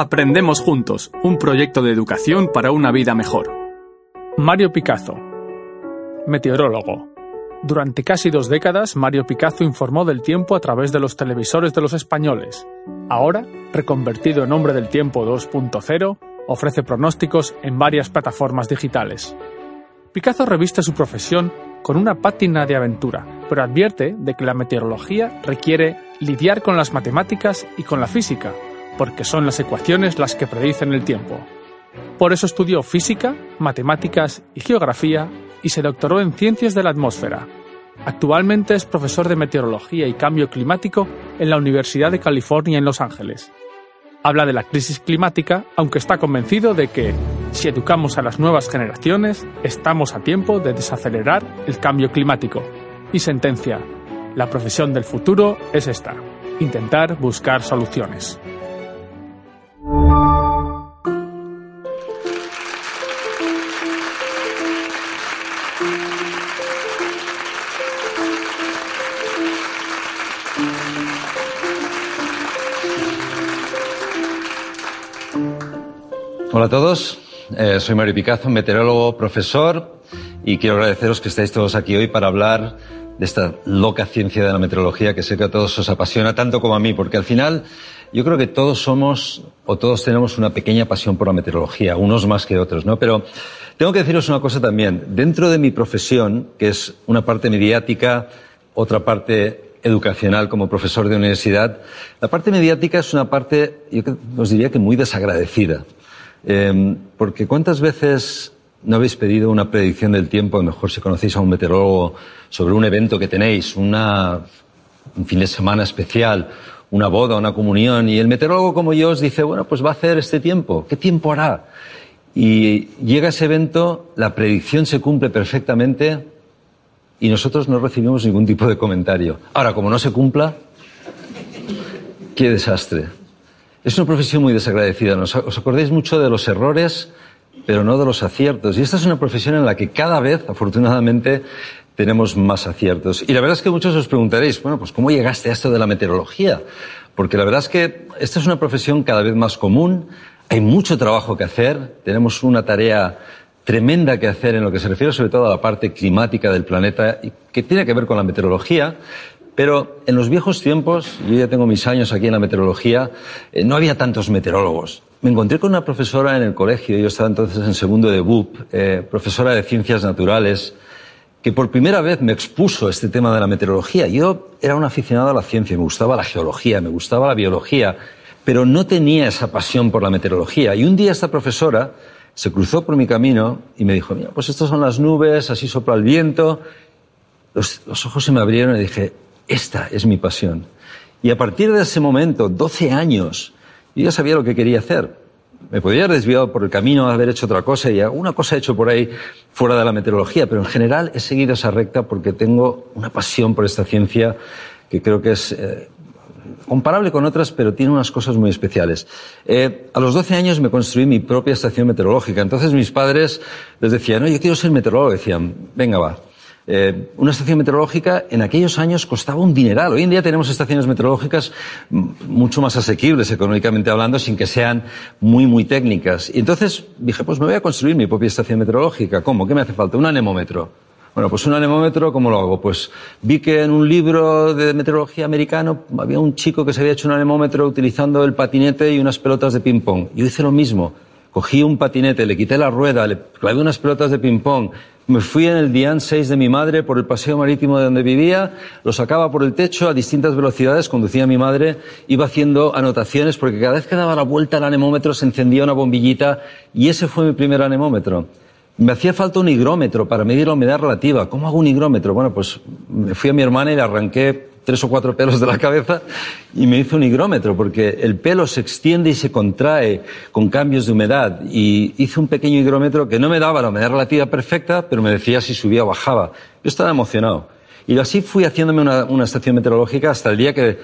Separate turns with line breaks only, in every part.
Aprendemos juntos, un proyecto de educación para una vida mejor.
Mario Picazo, meteorólogo. Durante casi dos décadas, Mario Picazo informó del tiempo a través de los televisores de los españoles. Ahora, reconvertido en hombre del tiempo 2.0, ofrece pronósticos en varias plataformas digitales. Picazo reviste su profesión con una pátina de aventura, pero advierte de que la meteorología requiere lidiar con las matemáticas y con la física, porque son las ecuaciones las que predicen el tiempo. Por eso estudió física, matemáticas y geografía y se doctoró en ciencias de la atmósfera. Actualmente es profesor de meteorología y cambio climático en la Universidad de California en Los Ángeles. Habla de la crisis climática, aunque está convencido de que, si educamos a las nuevas generaciones, estamos a tiempo de desacelerar el cambio climático. Y sentencia, la profesión del futuro es esta, intentar buscar soluciones.
Hola a todos, eh, soy Mario Picazo, meteorólogo, profesor, y quiero agradeceros que estéis todos aquí hoy para hablar de esta loca ciencia de la meteorología que sé que a todos os apasiona tanto como a mí, porque al final yo creo que todos somos o todos tenemos una pequeña pasión por la meteorología, unos más que otros, ¿no? Pero tengo que deciros una cosa también. Dentro de mi profesión, que es una parte mediática, otra parte educacional como profesor de universidad, la parte mediática es una parte, yo os diría que muy desagradecida. Eh, porque ¿cuántas veces no habéis pedido una predicción del tiempo, a lo mejor si conocéis a un meteorólogo, sobre un evento que tenéis, una, un fin de semana especial, una boda, una comunión, y el meteorólogo como yo os dice, bueno, pues va a hacer este tiempo, ¿qué tiempo hará? Y llega ese evento, la predicción se cumple perfectamente y nosotros no recibimos ningún tipo de comentario. Ahora, como no se cumpla, qué desastre. Es una profesión muy desagradecida. Os acordáis mucho de los errores, pero no de los aciertos. Y esta es una profesión en la que cada vez, afortunadamente, tenemos más aciertos. Y la verdad es que muchos os preguntaréis, bueno, pues ¿cómo llegaste a esto de la meteorología? Porque la verdad es que esta es una profesión cada vez más común, hay mucho trabajo que hacer, tenemos una tarea tremenda que hacer en lo que se refiere sobre todo a la parte climática del planeta y que tiene que ver con la meteorología, pero en los viejos tiempos, yo ya tengo mis años aquí en la meteorología, eh, no había tantos meteorólogos. Me encontré con una profesora en el colegio, yo estaba entonces en segundo de BUP, eh, profesora de ciencias naturales, que por primera vez me expuso este tema de la meteorología. Yo era un aficionado a la ciencia, me gustaba la geología, me gustaba la biología, pero no tenía esa pasión por la meteorología. Y un día esta profesora se cruzó por mi camino y me dijo, mira, pues estas son las nubes, así sopla el viento. Los, ojos se me abrieron y dije, esta es mi pasión. Y a partir de ese momento, 12 años, yo ya sabía lo que quería hacer. Me podía haber desviado por el camino, haber hecho otra cosa y alguna cosa he hecho por ahí fuera de la meteorología, pero en general he seguido esa recta porque tengo una pasión por esta ciencia que creo que es eh, comparable con otras, pero tiene unas cosas muy especiales. Eh, a los 12 años me construí mi propia estación meteorológica. Entonces mis padres les decían, no, yo quiero ser meteorólogo. Decían, venga, va, eh, una estación meteorológica en aquellos años costaba un dineral. Hoy en día tenemos estaciones meteorológicas mucho más asequibles económicamente hablando, sin que sean muy, muy técnicas. Y entonces dije, pues me voy a construir mi propia estación meteorológica. ¿Cómo? ¿Qué me hace falta? Un anemómetro. Bueno, pues un anemómetro, ¿cómo lo hago? Pues vi que en un libro de meteorología americano había un chico que se había hecho un anemómetro utilizando el patinete y unas pelotas de ping-pong. Yo hice lo mismo. Cogí un patinete, le quité la rueda, le clavé unas pelotas de ping-pong, me fui en el Dian 6 de mi madre por el paseo marítimo de donde vivía, lo sacaba por el techo a distintas velocidades, conducía a mi madre, iba haciendo anotaciones porque cada vez que daba la vuelta al anemómetro se encendía una bombillita y ese fue mi primer anemómetro. Me hacía falta un higrómetro para medir la humedad relativa. ¿Cómo hago un higrómetro? Bueno, pues me fui a mi hermana y le arranqué tres o cuatro pelos de la cabeza y me hizo un higrómetro, porque el pelo se extiende y se contrae con cambios de humedad. Y hice un pequeño higrómetro que no me daba la humedad relativa perfecta, pero me decía si subía o bajaba. Yo estaba emocionado. Y así fui haciéndome una, estación meteorológica hasta el día que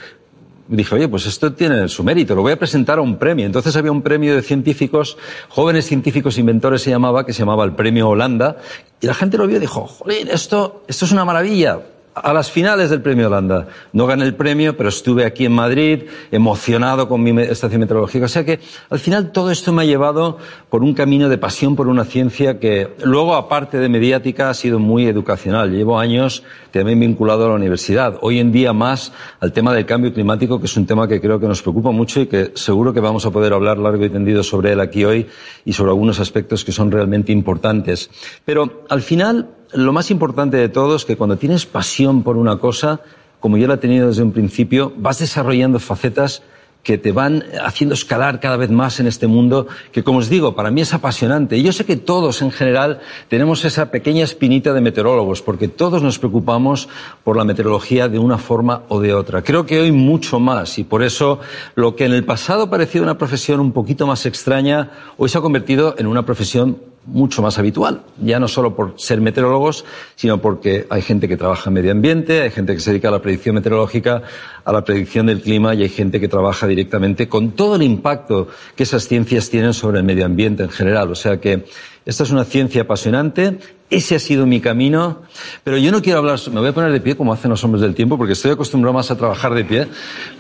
dije, oye, pues esto tiene su mérito, lo voy a presentar a un premio. Entonces había un premio de científicos, jóvenes científicos inventores se llamaba, que se llamaba el Premio Holanda, y la gente lo vio y dijo, joder, esto, esto es una maravilla a las finales del premio Holanda. No gané el premio, pero estuve aquí en Madrid, emocionado con mi estación meteorológica. O sea que al final todo esto me ha llevado por un camino de pasión por una ciencia que luego, aparte de mediática, ha sido muy educacional. Llevo años también vinculado a la universidad. Hoy en día más al tema del cambio climático, que es un tema que creo que nos preocupa mucho y que seguro que vamos a poder hablar largo y tendido sobre él aquí hoy y sobre algunos aspectos que son realmente importantes. Pero al final, lo más importante de todo es que cuando tienes pasión por una cosa, como yo la he tenido desde un principio, vas desarrollando facetas que te van haciendo escalar cada vez más en este mundo, que como os digo, para mí es apasionante. Y yo sé que todos en general tenemos esa pequeña espinita de meteorólogos, porque todos nos preocupamos por la meteorología de una forma o de otra. Creo que hoy mucho más, y por eso lo que en el pasado parecía una profesión un poquito más extraña, hoy se ha convertido en una profesión mucho más habitual, ya no solo por ser meteorólogos, sino porque hay gente que trabaja en medio ambiente, hay gente que se dedica a la predicción meteorológica, a la predicción del clima y hay gente que trabaja directamente con todo el impacto que esas ciencias tienen sobre el medio ambiente en general. O sea que esta es una ciencia apasionante, ese ha sido mi camino, pero yo no quiero hablar, me voy a poner de pie como hacen los hombres del tiempo, porque estoy acostumbrado más a trabajar de pie,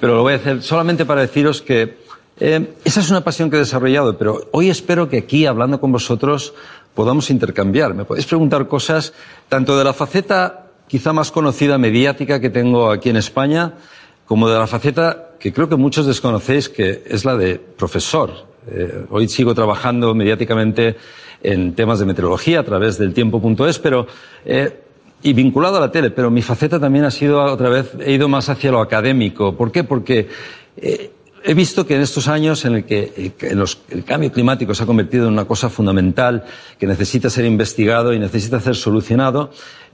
pero lo voy a hacer solamente para deciros que eh, esa es una pasión que he desarrollado, pero hoy espero que aquí, hablando con vosotros, podamos intercambiar. Me podéis preguntar cosas tanto de la faceta quizá más conocida mediática que tengo aquí en España, como de la faceta que creo que muchos desconocéis, que es la de profesor. Eh, hoy sigo trabajando mediáticamente en temas de meteorología a través del tiempo.es, pero eh, y vinculado a la tele, pero mi faceta también ha sido otra vez, he ido más hacia lo académico. ¿Por qué? Porque he visto que en estos años en el que eh, el cambio climático se ha convertido en una cosa fundamental que necesita ser investigado y necesita ser solucionado,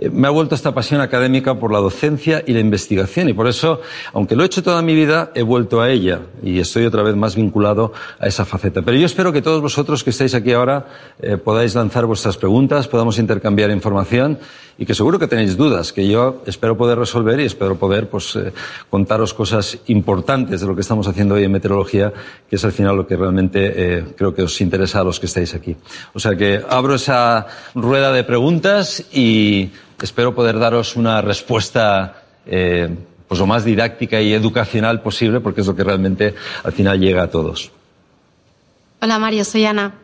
me ha vuelto esta pasión académica por la docencia y la investigación y por eso, aunque lo he hecho toda mi vida, he vuelto a ella y estoy otra vez más vinculado a esa faceta. Pero yo espero que todos vosotros que estáis aquí ahora eh, podáis lanzar vuestras preguntas, podamos intercambiar información y que seguro que tenéis dudas, que yo espero poder resolver y espero poder pues, eh, contaros cosas importantes de lo que estamos haciendo hoy en meteorología, que es al final lo que realmente creo que os interesa a los que estáis aquí. O sea que abro esa rueda de preguntas y espero poder daros una respuesta eh, pues lo más didáctica y educacional posible, porque es lo que realmente al final llega a todos.
Hola Mario, soy Ana.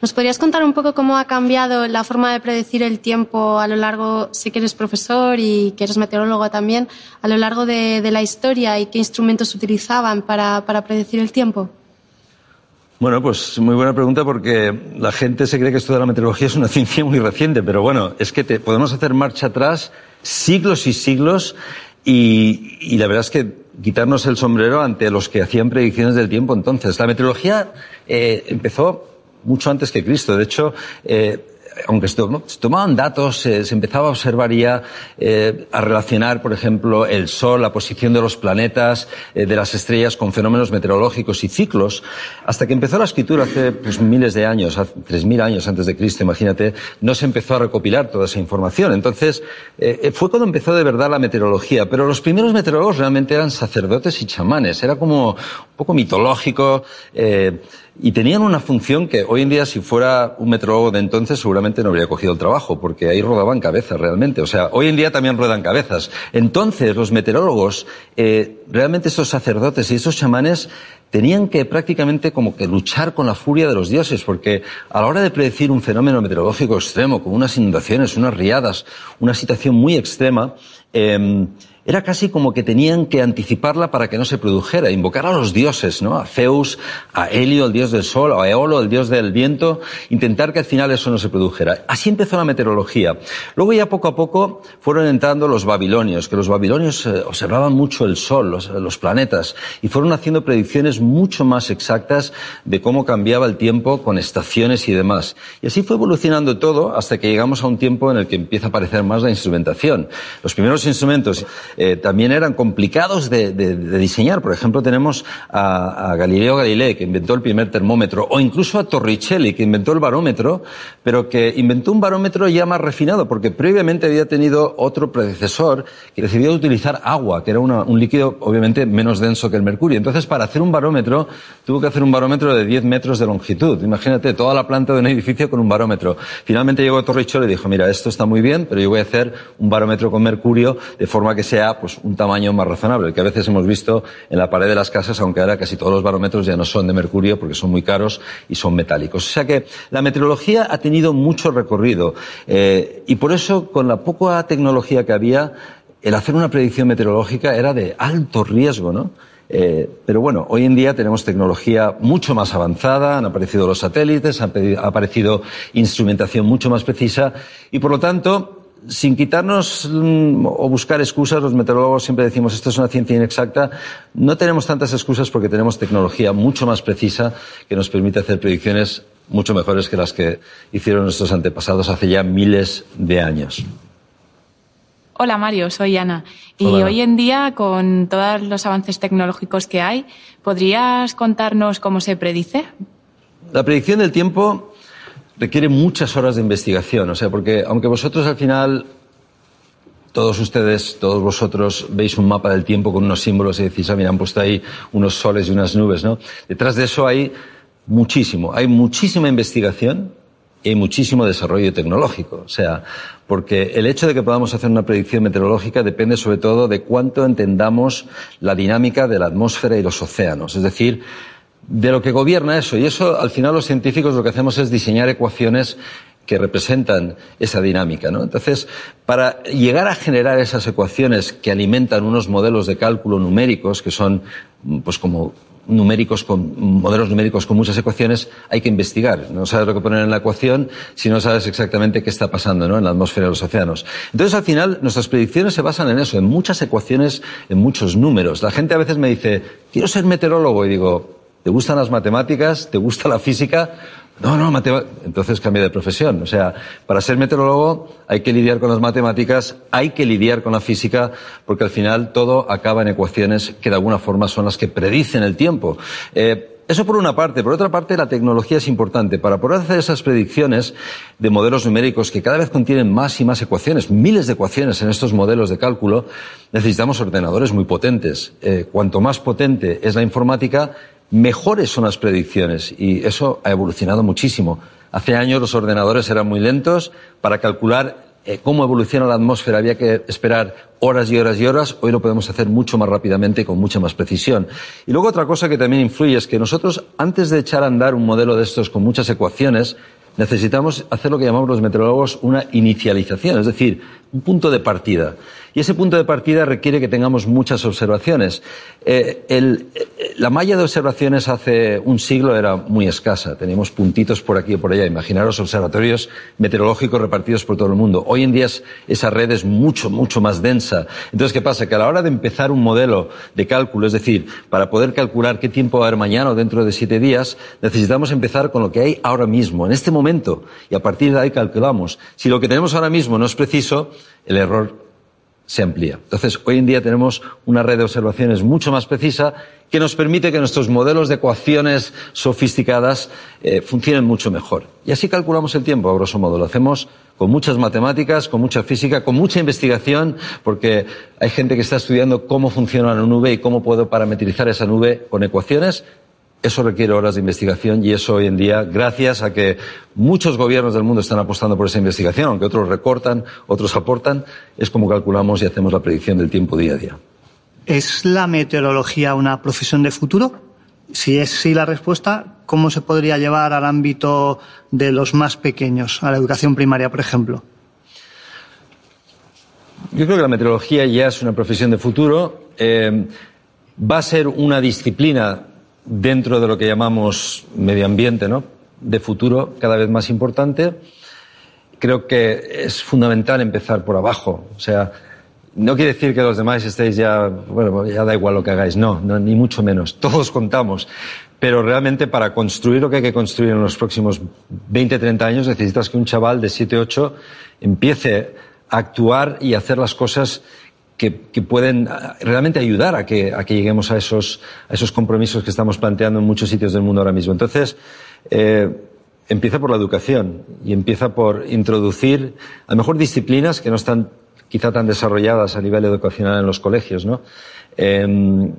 ¿Nos podrías contar un poco cómo ha cambiado la forma de predecir el tiempo a lo largo, sé que eres profesor y que eres meteorólogo también, a lo largo de, la historia y qué instrumentos utilizaban para, para predecir el tiempo?
Bueno, pues muy buena pregunta porque la gente se cree que esto de la meteorología es una ciencia muy reciente, pero bueno, es que te, podemos hacer marcha atrás siglos y siglos y, y, la verdad es que quitarnos el sombrero ante los que hacían predicciones del tiempo entonces. La meteorología eh, empezó mucho antes que Cristo. De hecho, eh, aunque se, tomaban datos, se empezaba a observar ya, eh, a relacionar, por ejemplo, el Sol, la posición de los planetas, eh, de las estrellas con fenómenos meteorológicos y ciclos, hasta que empezó la escritura hace pues, miles de años, hace tres mil años antes de Cristo, imagínate, no se empezó a recopilar toda esa información. Entonces, eh, fue cuando empezó de verdad la meteorología. Pero los primeros meteorólogos realmente eran sacerdotes y chamanes. Era como un poco mitológico. Eh, y tenían una función que hoy en día, si fuera un meteorólogo de entonces, seguramente no habría cogido el trabajo, porque ahí rodaban cabezas realmente. O sea, hoy en día también ruedan cabezas. Entonces, los meteorólogos, eh, realmente esos sacerdotes y esos chamanes, tenían que prácticamente como que luchar con la furia de los dioses, porque a la hora de predecir un fenómeno meteorológico extremo, como unas inundaciones, unas riadas, una situación muy extrema, eh, era casi como que tenían que anticiparla para que no se produjera, invocar a los dioses, ¿no? A Zeus, a Helio, el dios del sol, a Eolo, el dios del viento, intentar que al final eso no se produjera. Así empezó la meteorología. Luego ya poco a poco fueron entrando los babilonios, que los babilonios eh, observaban mucho el sol, los, los planetas, y fueron haciendo predicciones mucho más exactas de cómo cambiaba el tiempo con estaciones y demás. Y así fue evolucionando todo hasta que llegamos a un tiempo en el que empieza a aparecer más la instrumentación. Los primeros instrumentos eh, también eran complicados de, diseñar. Por ejemplo, tenemos a, Galileo Galilei, que inventó el primer termómetro, o incluso a Torricelli, que inventó el barómetro, pero que inventó un barómetro ya más refinado, porque previamente había tenido otro predecesor que decidió utilizar agua, que era un líquido obviamente menos denso que el mercurio. Entonces, para hacer un barómetro, tuvo que hacer un barómetro de 10 metros de longitud. Imagínate toda la planta de un edificio con un barómetro. Finalmente llegó Torricelli y dijo, mira, esto está muy bien, pero yo voy a hacer un barómetro con mercurio de forma que sea pues un tamaño más razonable, el que a veces hemos visto en la pared de las casas, aunque ahora casi todos los barómetros ya no son de mercurio porque son muy caros y son metálicos. O sea que la meteorología ha tenido mucho recorrido eh, y por eso con la poca tecnología que había, el hacer una predicción meteorológica era de alto riesgo, ¿no? Eh, pero bueno, hoy en día tenemos tecnología mucho más avanzada, han aparecido los satélites, ha aparecido instrumentación mucho más precisa y por lo tanto sin quitarnos mm, o buscar excusas, los meteorólogos siempre decimos esto es una ciencia inexacta, no tenemos tantas excusas porque tenemos tecnología mucho más precisa que nos permite hacer predicciones mucho mejores que las que hicieron nuestros antepasados hace ya miles de años.
Hola Mario, soy Ana. Y hoy en día, con todos los avances tecnológicos que hay, ¿podrías contarnos cómo se predice?
La predicción del tiempo requiere muchas horas de investigación, o sea, porque aunque vosotros al final, todos ustedes, todos vosotros veis un mapa del tiempo con unos símbolos y decís, ah, mira, han puesto ahí unos soles y unas nubes, ¿no? Detrás de eso hay muchísimo, hay muchísima investigación y muchísimo desarrollo tecnológico, o sea, porque el hecho de que podamos hacer una predicción meteorológica depende sobre todo de cuánto entendamos la dinámica de la atmósfera y los océanos, es decir, de lo que gobierna eso. Y eso, al final, los científicos lo que hacemos es diseñar ecuaciones que representan esa dinámica, ¿no? Entonces, para llegar a generar esas ecuaciones que alimentan unos modelos de cálculo numéricos, que son, pues como numéricos con, modelos numéricos con muchas ecuaciones, hay que investigar. No sabes lo que poner en la ecuación si no sabes exactamente qué está pasando, ¿no? En la atmósfera de los océanos. Entonces, al final, nuestras predicciones se basan en eso, en muchas ecuaciones, en muchos números. La gente a veces me dice, quiero ser meteorólogo, y digo, ¿Te gustan las matemáticas? ¿Te gusta la física? No, no, entonces cambia de profesión. O sea, para ser meteorólogo hay que lidiar con las matemáticas, hay que lidiar con la física, porque al final todo acaba en ecuaciones que de alguna forma son las que predicen el tiempo. Eh, eso por una parte. Por otra parte, la tecnología es importante. Para poder hacer esas predicciones de modelos numéricos que cada vez contienen más y más ecuaciones, miles de ecuaciones en estos modelos de cálculo, necesitamos ordenadores muy potentes. Eh, cuanto más potente es la informática, mejores son las predicciones y eso ha evolucionado muchísimo. Hace años los ordenadores eran muy lentos para calcular eh, cómo evoluciona la atmósfera había que esperar horas y horas y horas, hoy lo podemos hacer mucho más rápidamente y con mucha más precisión. Y luego otra cosa que también influye es que nosotros, antes de echar a andar un modelo de estos con muchas ecuaciones, necesitamos hacer lo que llamamos los meteorólogos una inicialización, es decir, un punto de partida. Y ese punto de partida requiere que tengamos muchas observaciones. Eh, eh, la malla de observaciones hace un siglo era muy escasa. Teníamos puntitos por aquí y por allá. Imaginaros observatorios meteorológicos repartidos por todo el mundo. Hoy en día esa red es mucho, mucho más densa. Entonces, ¿qué pasa? Que a la hora de empezar un modelo de cálculo, es decir, para poder calcular qué tiempo va a haber mañana o dentro de siete días, necesitamos empezar con lo que hay ahora mismo, en este momento. Y a partir de ahí calculamos. Si lo que tenemos ahora mismo no es preciso, el error se amplía. Entonces, hoy en día tenemos una red de observaciones mucho más precisa que nos permite que nuestros modelos de ecuaciones sofisticadas eh, funcionen mucho mejor. Y así calculamos el tiempo, a grosso modo. Lo hacemos con muchas matemáticas, con mucha física, con mucha investigación, porque hay gente que está estudiando cómo funciona una nube y cómo puedo parametrizar esa nube con ecuaciones eso requiere horas de investigación y eso hoy en día, gracias a que muchos gobiernos del mundo están apostando por esa investigación, aunque otros recortan, otros aportan, es como calculamos y hacemos la predicción del tiempo día a día.
¿Es la meteorología una profesión de futuro? Si es sí la respuesta, ¿cómo se podría llevar al ámbito de los más pequeños, a la educación primaria, por ejemplo?
Yo creo que la meteorología ya es una profesión de futuro. Eh, va a ser una disciplina dentro de lo que llamamos medio ambiente, ¿no? De futuro cada vez más importante. Creo que es fundamental empezar por abajo. O sea, no quiere decir que los demás estéis ya, bueno, ya da igual lo que hagáis. No, no, ni mucho menos. Todos contamos. Pero realmente para construir lo que hay que construir en los próximos 20, 30 años necesitas que un chaval de 7, 8 empiece a actuar y a hacer las cosas que, pueden ah, realmente ayudar a que, lleguemos a esos, a esos compromisos que estamos planteando en muchos sitios del mundo ahora mismo. Entonces, eh, empieza por la educación y empieza por introducir a lo mejor disciplinas que no están quizá tan desarrolladas a nivel educacional en los colegios, ¿no? Em,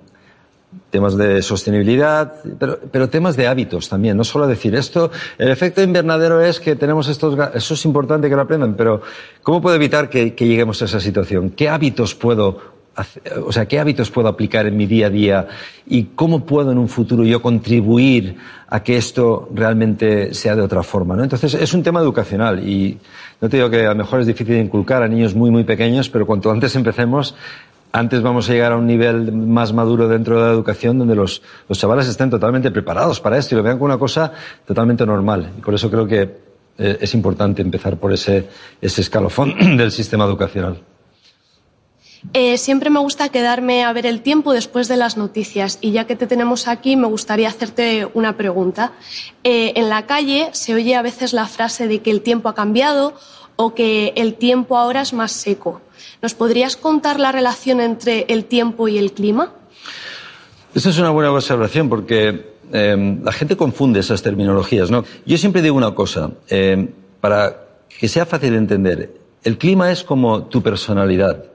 temas de sostenibilidad, pero, pero, temas de hábitos también, no solo decir esto, el efecto invernadero es que tenemos estos, eso es importante que lo aprendan, pero ¿cómo puedo evitar que, que lleguemos a esa situación? ¿Qué hábitos puedo o sea, qué hábitos puedo aplicar en mi día a día y cómo puedo en un futuro yo contribuir a que esto realmente sea de otra forma, ¿no? Entonces, es un tema educacional y no te digo que a lo mejor es difícil inculcar a niños muy, muy pequeños, pero cuanto antes empecemos, antes vamos a llegar a un nivel más maduro dentro de la educación donde los, los chavales estén totalmente preparados para esto y lo vean como una cosa totalmente normal. Y por eso creo que eh, es importante empezar por ese, ese escalofón del sistema educacional.
Eh, siempre me gusta quedarme a ver el tiempo después de las noticias y ya que te tenemos aquí me gustaría hacerte una pregunta. Eh, en la calle se oye a veces la frase de que el tiempo ha cambiado o que el tiempo ahora es más seco. ¿Nos podrías contar la relación entre el tiempo y el clima?
Esa es una buena observación porque em, la gente confunde esas terminologías. ¿no? Yo siempre digo una cosa, em, para que sea fácil de entender, el clima es como tu personalidad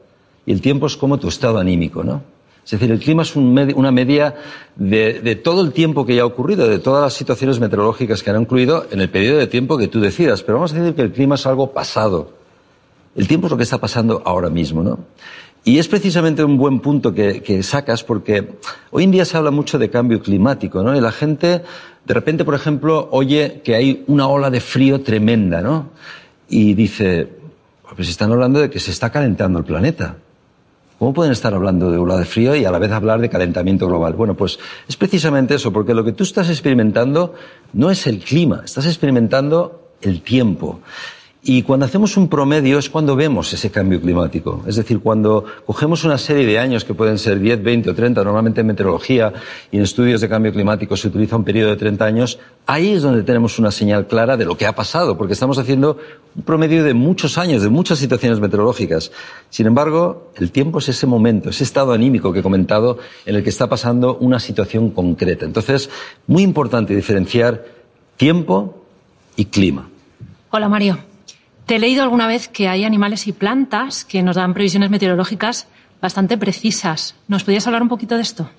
y el tiempo es como tu estado anímico. ¿no? Es decir, el clima es una media de, de, todo el tiempo que ya ha ocurrido, de todas las situaciones meteorológicas que han incluido en el periodo de tiempo que tú decidas. Pero vamos a decir que el clima es algo pasado. El tiempo es lo que está pasando ahora mismo, ¿no? Y es precisamente un buen punto que, que, sacas porque hoy en día se habla mucho de cambio climático, ¿no? Y la gente, de repente, por ejemplo, oye que hay una ola de frío tremenda, ¿no? Y dice, pues están hablando de que se está calentando el planeta. ¿Cómo pueden estar hablando de ola de frío y a la vez hablar de calentamiento global? Bueno, pues es precisamente eso, porque lo que tú estás experimentando no es el clima, estás experimentando el tiempo. Y cuando hacemos un promedio es cuando vemos ese cambio climático. Es decir, cuando cogemos una serie de años que pueden ser 10, 20 o 30, normalmente en meteorología y en estudios de cambio climático se utiliza un periodo de 30 años, ahí es donde tenemos una señal clara de lo que ha pasado, porque estamos haciendo un promedio de muchos años, de muchas situaciones meteorológicas. Sin embargo, el tiempo es ese momento, ese estado anímico que he comentado en el que está pasando una situación concreta. Entonces, muy importante diferenciar tiempo y clima.
Hola, Mario. Te he leído alguna vez que hay animales y plantas que nos dan previsiones meteorológicas bastante precisas. ¿Nos podrías hablar un poquito de esto?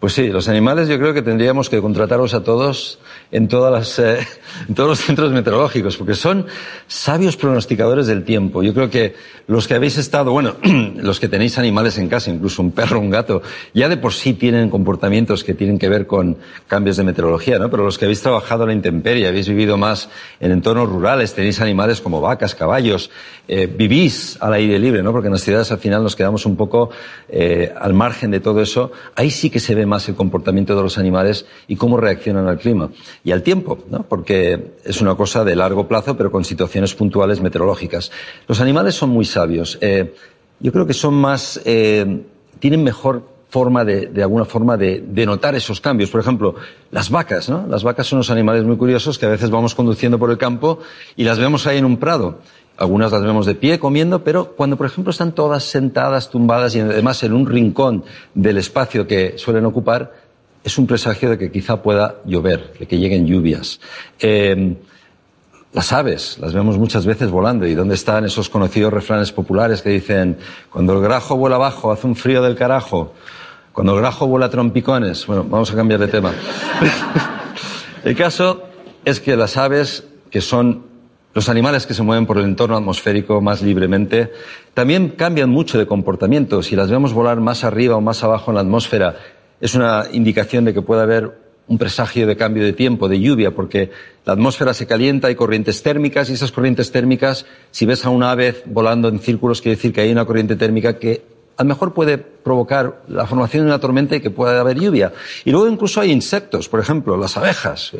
Pues sí, los animales yo creo que tendríamos que contratarlos a todos en, todas las, eh, en todos los centros meteorológicos, porque son sabios pronosticadores del tiempo. Yo creo que los que habéis estado, bueno, los que tenéis animales en casa, incluso un perro, un gato, ya de por sí tienen comportamientos que tienen que ver con cambios de meteorología, ¿no? Pero los que habéis trabajado en la intemperie, habéis vivido más en entornos rurales, tenéis animales como vacas, caballos, eh, vivís al aire libre, ¿no? Porque en las ciudades al final nos quedamos un poco eh, al margen de todo eso. Ahí sí que se ve más el comportamiento de los animales y cómo reaccionan al clima y al tiempo, ¿no? porque es una cosa de largo plazo, pero con situaciones puntuales meteorológicas. Los animales son muy sabios. Eh, yo creo que son más, eh, tienen mejor forma de, de alguna forma de, de, notar esos cambios. Por ejemplo, las vacas, ¿no? Las vacas son unos animales muy curiosos que a veces vamos conduciendo por el campo y las vemos ahí en un prado. Algunas las vemos de pie comiendo, pero cuando, por ejemplo, están todas sentadas, tumbadas y además en un rincón del espacio que suelen ocupar, es un presagio de que quizá pueda llover, de que lleguen lluvias. Eh, las aves, las vemos muchas veces volando. ¿Y dónde están esos conocidos refranes populares que dicen, cuando el grajo vuela abajo, hace un frío del carajo? Cuando el grajo vuela trompicones. Bueno, vamos a cambiar de tema. el caso es que las aves, que son los animales que se mueven por el entorno atmosférico más libremente, también cambian mucho de comportamiento. Si las vemos volar más arriba o más abajo en la atmósfera, es una indicación de que puede haber un presagio de cambio de tiempo, de lluvia, porque la atmósfera se calienta, hay corrientes térmicas y esas corrientes térmicas, si ves a una ave volando en círculos, quiere decir que hay una corriente térmica que a lo mejor puede provocar la formación de una tormenta y que pueda haber lluvia. Y luego incluso hay insectos, por ejemplo, las abejas.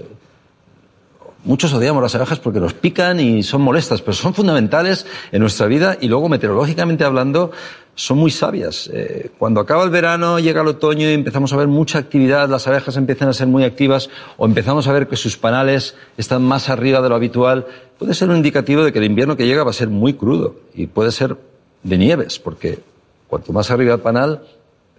Muchos odiamos las abejas porque nos pican y son molestas, pero son fundamentales en nuestra vida y luego meteorológicamente hablando son muy sabias. Eh, cuando acaba el verano, llega el otoño y empezamos a ver mucha actividad, las abejas empiezan a ser muy activas o empezamos a ver que sus panales están más arriba de lo habitual, puede ser un indicativo de que el invierno que llega va a ser muy crudo y puede ser de nieves, porque Cuanto más arriba el panal,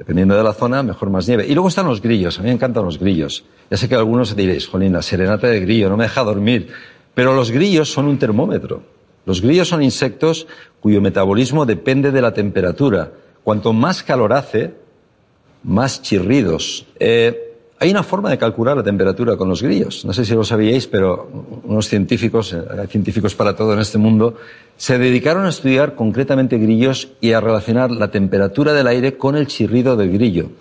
dependiendo de la zona, mejor más nieve. Y luego están los grillos. A mí me encantan los grillos. Ya sé que algunos diréis, jolín, la serenata de grillo no me deja dormir. Pero los grillos son un termómetro. Los grillos son insectos cuyo metabolismo depende de la temperatura. Cuanto más calor hace, más chirridos. Eh, hay una forma de calcular la temperatura con los grillos. No sé si lo sabíais, pero unos científicos, eh, hay científicos para todo en este mundo, se dedicaron a estudiar concretamente grillos y a relacionar la temperatura del aire con el chirrido del grillo.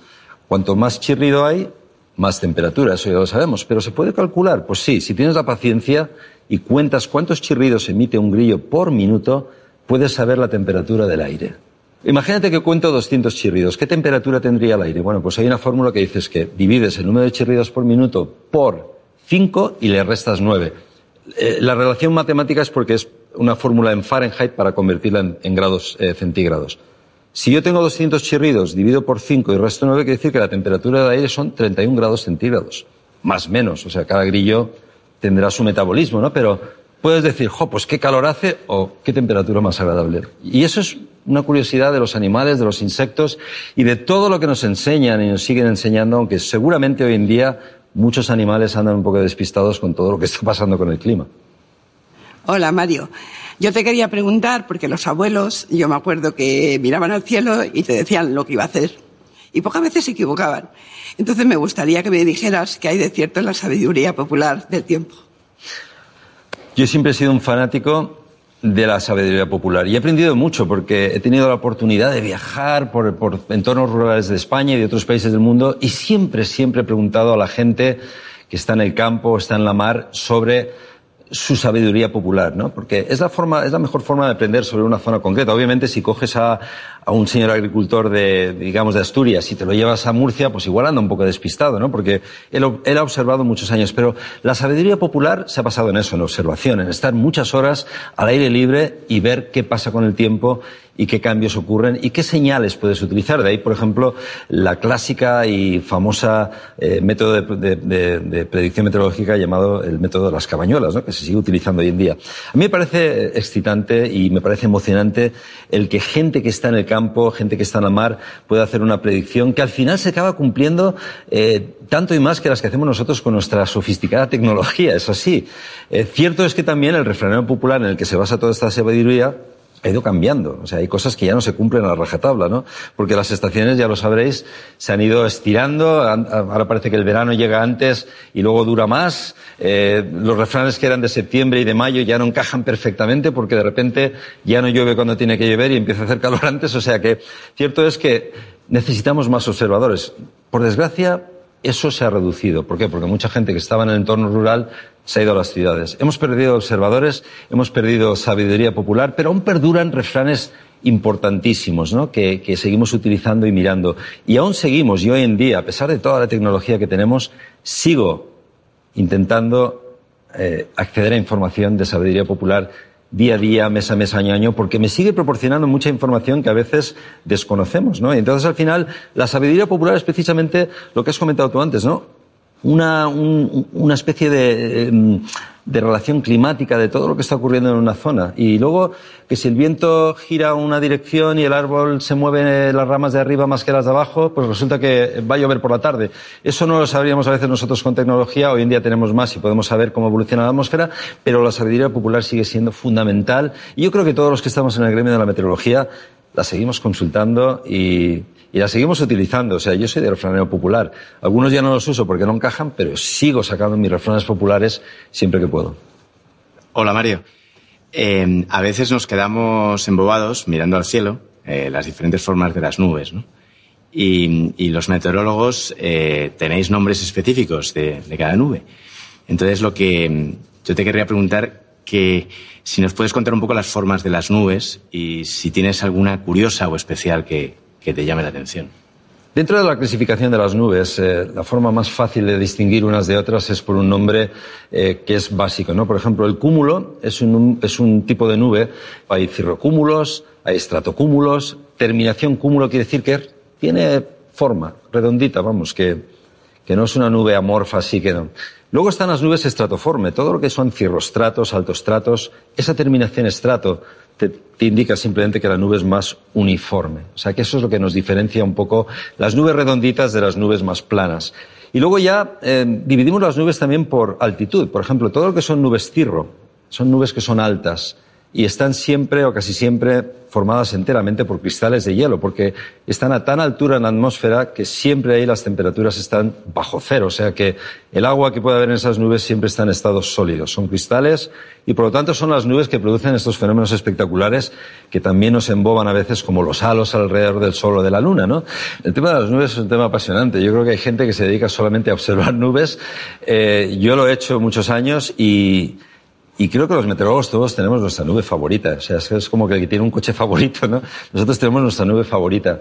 Cuanto más chirrido hay, más temperatura, eso ya lo sabemos. Pero ¿se puede calcular? Pues sí, si tienes la paciencia y cuentas cuántos chirridos emite un grillo por minuto, puedes saber la temperatura del aire. Imagínate que cuento 200 chirridos. ¿Qué temperatura tendría el aire? Bueno, pues hay una fórmula que dices que divides el número de chirridos por minuto por 5 y le restas 9. Eh, la relación matemática es porque es una fórmula en Fahrenheit para convertirla en, grados eh, centígrados. Si yo tengo 200 chirridos, divido por 5 y resto 9, quiere decir que la temperatura del aire son 31 grados centígrados. Más menos. O sea, cada grillo tendrá su metabolismo, ¿no? Pero puedes decir, jo, pues qué calor hace o qué temperatura más agradable. Y eso es una curiosidad de los animales, de los insectos y de todo lo que nos enseñan y nos siguen enseñando, aunque seguramente hoy en día muchos animales andan un poco despistados con todo lo que está pasando con el clima.
Hola, Mario. Yo te quería preguntar, porque los abuelos, yo me acuerdo que miraban al cielo y te decían lo que iba a hacer. Y pocas veces se equivocaban. Entonces me gustaría que me dijeras qué hay de cierto en la sabiduría popular del tiempo.
Yo siempre he sido un fanático de la sabiduría popular y he aprendido mucho porque he tenido la oportunidad de viajar por, por, entornos rurales de España y de otros países del mundo y siempre, siempre he preguntado a la gente que está en el campo, está en la mar, sobre su sabiduría popular, ¿no? Porque es la forma, es la mejor forma de aprender sobre una zona concreta. Obviamente, si coges a, a un señor agricultor de, digamos, de Asturias y te lo llevas a Murcia, pues igual anda un poco despistado, ¿no? Porque él, él ha observado muchos años. Pero la sabiduría popular se ha basado en eso, en observación, en estar muchas horas al aire libre y ver qué pasa con el tiempo y qué cambios ocurren y qué señales puedes utilizar. De ahí, por ejemplo, la clásica y famosa eh, método de, de, de, predicción meteorológica llamado el método de las cabañuelas, ¿no? que se sigue utilizando hoy en día. A mí me parece excitante y me parece emocionante el que gente que está en el campo, gente que está en la mar, pueda hacer una predicción que al final se acaba cumpliendo eh, tanto y más que las que hacemos nosotros con nuestra sofisticada tecnología, es así. Eh, cierto es que también el refranero popular en el que se basa toda esta sabiduría ha ido cambiando. O sea, hay cosas que ya no se cumplen a la rajatabla, ¿no? Porque las estaciones, ya lo sabréis, se han ido estirando. Ahora parece que el verano llega antes y luego dura más. Eh, los refranes que eran de septiembre y de mayo ya no encajan perfectamente porque de repente ya no llueve cuando tiene que llover y empieza a hacer calor antes. O sea que cierto es que necesitamos más observadores. Por desgracia, eso se ha reducido. ¿Por qué? Porque mucha gente que estaba en el entorno rural se ha ido a las ciudades. Hemos perdido observadores, hemos perdido sabiduría popular, pero aún perduran refranes importantísimos, ¿no? Que, que, seguimos utilizando y mirando. Y aún seguimos, y hoy en día, a pesar de toda la tecnología que tenemos, sigo intentando eh, acceder a información de sabiduría popular día a día, mes a mes, año a año, porque me sigue proporcionando mucha información que a veces desconocemos, ¿no? Y entonces al final la sabiduría popular es precisamente lo que has comentado tú antes, ¿no? Una, un, una especie de, em, de, relación climática de todo lo que está ocurriendo en una zona. Y luego que si el viento gira una dirección y el árbol se mueve las ramas de arriba más que las de abajo, pues resulta que va a llover por la tarde. Eso no lo sabríamos a veces nosotros con tecnología. Hoy en día tenemos más y podemos saber cómo evoluciona la atmósfera, pero la sabiduría popular sigue siendo fundamental. Y yo creo que todos los que estamos en el gremio de la meteorología la seguimos consultando y, y la seguimos utilizando. O sea, yo soy de refranero popular. Algunos ya no los uso porque no encajan, pero sigo sacando mis refranes populares siempre que puedo.
Hola, Mario. Eh, a veces nos quedamos embobados mirando al cielo, eh, las diferentes formas de las nubes. Y, los meteorólogos eh, tenéis nombres específicos de, de, cada nube. Entonces, lo que yo te querría preguntar que si nos puedes contar un poco las formas de las nubes y si tienes alguna curiosa o especial que, que te llame la atención.
Dentro de la clasificación de las nubes, eh, la forma más fácil de distinguir unas de otras es por un nombre eh, que es básico. ¿no? Por ejemplo, el cúmulo es un, es un tipo de nube. Hay cirrocúmulos, hay estratocúmulos. Terminación cúmulo quiere decir que tiene forma redondita, vamos, que, que no es una nube amorfa así que no. Luego están las nubes estratoforme, todo lo que son cirrostratos, altostratos, esa terminación estrato te, indica simplemente que la nube es más uniforme. O sea que eso es lo que nos diferencia un poco las nubes redonditas de las nubes más planas. Y luego ya eh, dividimos las nubes también por altitud. Por ejemplo, todo lo que son nubes cirro, son nubes que son altas y están siempre o casi siempre formadas enteramente por cristales de hielo, porque están a tan altura en la atmósfera que siempre ahí las temperaturas están bajo cero, o sea que el agua que puede haber en esas nubes siempre está en estados sólidos, son cristales y por lo tanto son las nubes que producen estos fenómenos espectaculares que también nos emboban a veces como los halos alrededor del Sol o de la Luna, ¿no? El tema de las nubes es un tema apasionante. Yo creo que hay gente que se dedica solamente a observar nubes. Eh, yo lo he hecho muchos años y y creo que los meteorólogos todos tenemos nuestra nube favorita. O sea, es, como que el que tiene un coche favorito, ¿no? Nosotros tenemos nuestra nube favorita.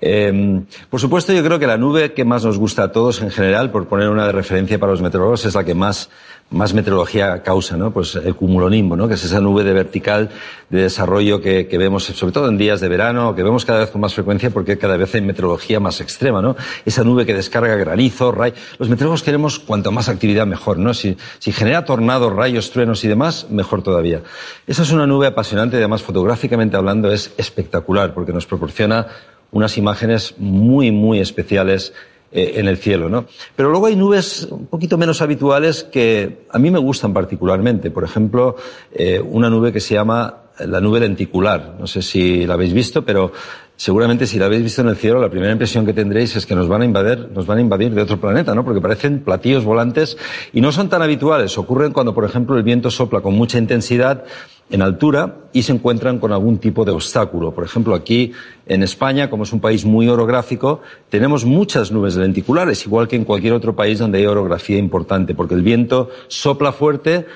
Eh, por supuesto, yo creo que la nube que más nos gusta a todos en general, por poner una de referencia para los meteorólogos, es la que más más meteorología causa, ¿no? Pues el cumulonimbo, ¿no? Que es esa nube de vertical de desarrollo que, que, vemos, sobre todo en días de verano, que vemos cada vez con más frecuencia porque cada vez hay meteorología más extrema, ¿no? Esa nube que descarga granizo, ray... Los meteorólogos queremos cuanto más actividad mejor, ¿no? Si, si genera tornados, rayos, truenos y demás, mejor todavía. Esa es una nube apasionante y además fotográficamente hablando es espectacular porque nos proporciona unas imágenes muy, muy especiales eh, en el cielo, ¿no? Pero luego hay nubes un poquito menos habituales que a mí me gustan particularmente. Por ejemplo, eh, una nube que se llama la nube lenticular. No sé si la habéis visto, pero seguramente si la habéis visto en el cielo, la primera impresión que tendréis es que nos van a invadir, nos van a invadir de otro planeta, ¿no? Porque parecen platillos volantes y no son tan habituales. Ocurren cuando, por ejemplo, el viento sopla con mucha intensidad en altura y se encuentran con algún tipo de obstáculo. Por ejemplo, aquí en España, como es un país muy orográfico, tenemos muchas nubes lenticulares, igual que en cualquier otro país donde hay orografía importante, porque el viento sopla fuerte,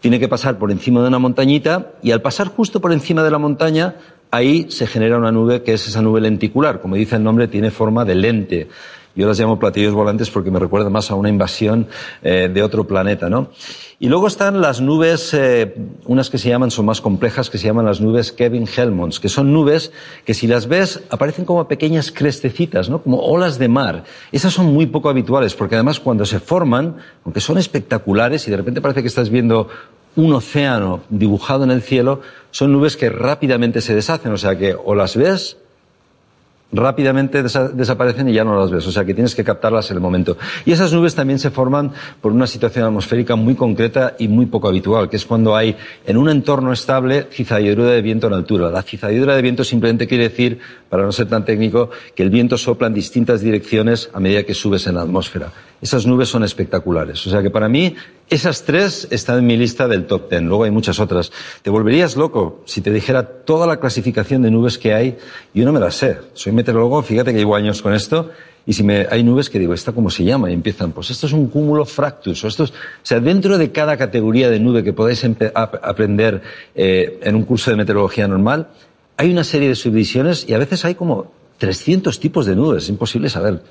tiene que pasar por encima de una montañita y al pasar justo por encima de la montaña, ahí se genera una nube que es esa nube lenticular. Como dice el nombre, tiene forma de lente. Yo las llamo platillos volantes porque me recuerda más a una invasión eh, de otro planeta, ¿no? Y luego están las nubes, eh, unas que se llaman, son más complejas, que se llaman las nubes Kevin Helmonds, que son nubes que si las ves aparecen como pequeñas crestecitas, ¿no? Como olas de mar. Esas son muy poco habituales porque además cuando se forman, aunque son espectaculares y de repente parece que estás viendo un océano dibujado en el cielo, son nubes que rápidamente se deshacen, o sea que o las ves rápidamente desaparecen y ya no las ves. O sea que tienes que captarlas en el momento. Y esas nubes también se forman por una situación atmosférica muy concreta y muy poco habitual, que es cuando hay en un entorno estable cizalladura de viento en altura. La cizalladura de viento simplemente quiere decir, para no ser tan técnico, que el viento sopla en distintas direcciones a medida que subes en la atmósfera. Esas nubes son espectaculares. O sea que para mí esas tres están en mi lista del top ten. Luego hay muchas otras. Te volverías loco si te dijera toda la clasificación de nubes que hay. Yo no me la sé. Soy meteorólogo, fíjate que llevo años con esto. Y si hay nubes que digo, ¿esta cómo se llama? Y empiezan, pues esto es un cúmulo fractus. O, esto es, o sea, dentro de cada categoría de nube que podáis aprender eh, en un curso de meteorología normal, hay una serie de subdivisiones y a veces hay como 300 tipos de nubes. Es imposible saber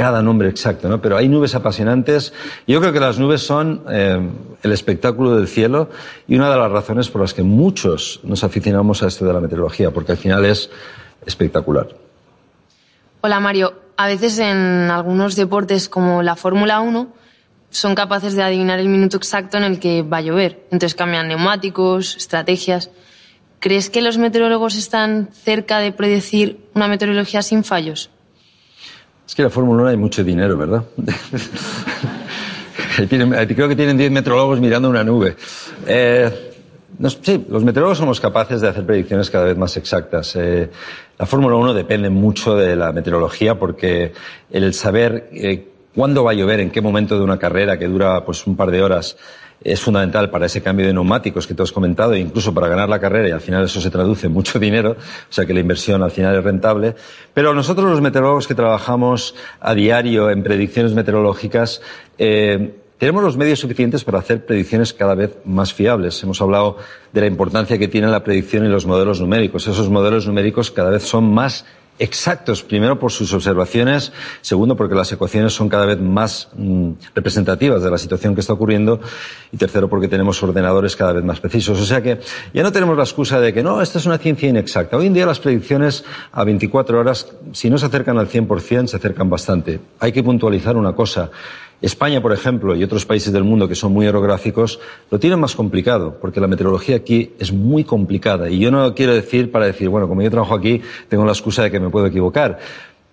cada nombre exacto, ¿no? Pero hay nubes apasionantes. Yo creo que las nubes son eh, el espectáculo del cielo y una de las razones por las que muchos nos aficionamos a esto de la meteorología, porque al final es espectacular.
Hola Mario, a veces en algunos deportes como la Fórmula 1 son capaces de adivinar el minuto exacto en el que va a llover. Entonces cambian neumáticos, estrategias. ¿Crees que los meteorólogos están cerca de predecir una meteorología sin fallos?
Es que la Fórmula 1 hay mucho dinero, ¿verdad? creo que tienen 10 meteorólogos mirando una nube. Eh, sí, los meteorólogos somos capaces de hacer predicciones cada vez más exactas. Eh, la Fórmula 1 depende mucho de la meteorología porque el saber eh, cuándo va a llover, en qué momento de una carrera que dura pues un par de horas, es fundamental para ese cambio de neumáticos que te has comentado, e incluso para ganar la carrera, y al final eso se traduce en mucho dinero, o sea que la inversión al final es rentable. Pero nosotros los meteorólogos que trabajamos a diario en predicciones meteorológicas, eh, tenemos los medios suficientes para hacer predicciones cada vez más fiables. Hemos hablado de la importancia que tiene la predicción y los modelos numéricos. Esos modelos numéricos cada vez son más exactos, primero por sus observaciones, segundo porque las ecuaciones son cada vez más mm, representativas de la situación que está ocurriendo y tercero porque tenemos ordenadores cada vez más precisos. O sea que ya no tenemos la excusa de que no, esta es una ciencia inexacta. Hoy en día las predicciones a 24 horas, si no se acercan al 100%, se acercan bastante. Hay que puntualizar una cosa. España, por ejemplo, y otros países del mundo que son muy orográficos, lo tienen más complicado, porque la meteorología aquí es muy complicada. Y yo no quiero decir para decir, bueno, como yo trabajo aquí, tengo la excusa de que me puedo equivocar.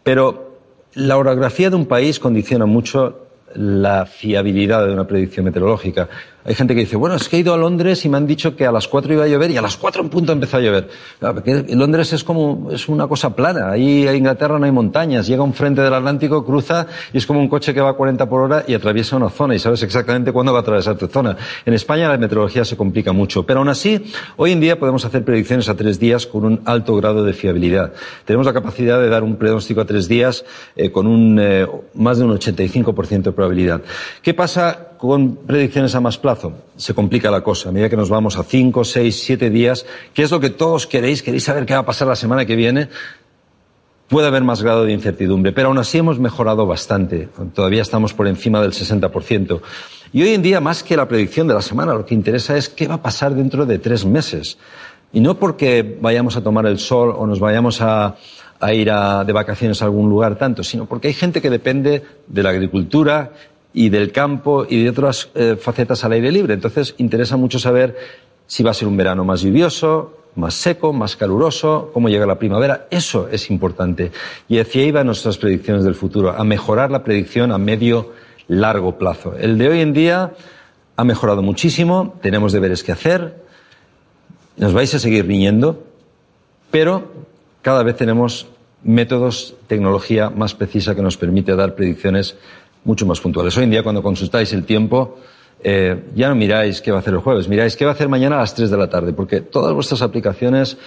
Pero la orografía de un país condiciona mucho la fiabilidad de una predicción meteorológica. Hay gente que dice, bueno, es que he ido a Londres y me han dicho que a las cuatro iba a llover y a las cuatro en punto empezó a llover. Londres es como, es una cosa plana. Ahí en Inglaterra no hay montañas. Llega un frente del Atlántico, cruza y es como un coche que va a 40 por hora y atraviesa una zona y sabes exactamente cuándo va a atravesar tu zona. En España la meteorología se complica mucho. Pero aún así, hoy en día podemos hacer predicciones a tres días con un alto grado de fiabilidad. Tenemos la capacidad de dar un pronóstico a tres días eh, con un, eh, más de un 85% de probabilidad. ¿Qué pasa con predicciones a más plazo, se complica la cosa. A medida que nos vamos a cinco, seis, siete días, ¿qué es lo que todos queréis? ¿Queréis saber qué va a pasar la semana que viene? Puede haber más grado de incertidumbre, pero aún así hemos mejorado bastante. Todavía estamos por encima del 60%. Y hoy en día, más que la predicción de la semana, lo que interesa es qué va a pasar dentro de tres meses. Y no porque vayamos a tomar el sol o nos vayamos a, ir de vacaciones a algún lugar tanto, sino porque hay gente que depende de la agricultura y del campo y de otras eh, facetas al aire libre. Entonces, interesa mucho saber si va a ser un verano más lluvioso, más seco, más caluroso, cómo llega la primavera. Eso es importante. Y hacia ahí van nuestras predicciones del futuro, a mejorar la predicción a medio, largo plazo. El de hoy en día ha mejorado muchísimo, tenemos deberes que hacer, nos vais a seguir riñendo, pero cada vez tenemos métodos, tecnología más precisa que nos permite dar predicciones mucho más puntuales. Hoy en día, cuando consultáis el tiempo, eh, ya no miráis qué va a hacer el jueves, miráis qué va a hacer mañana a las 3 de la tarde, porque todas vuestras aplicaciones,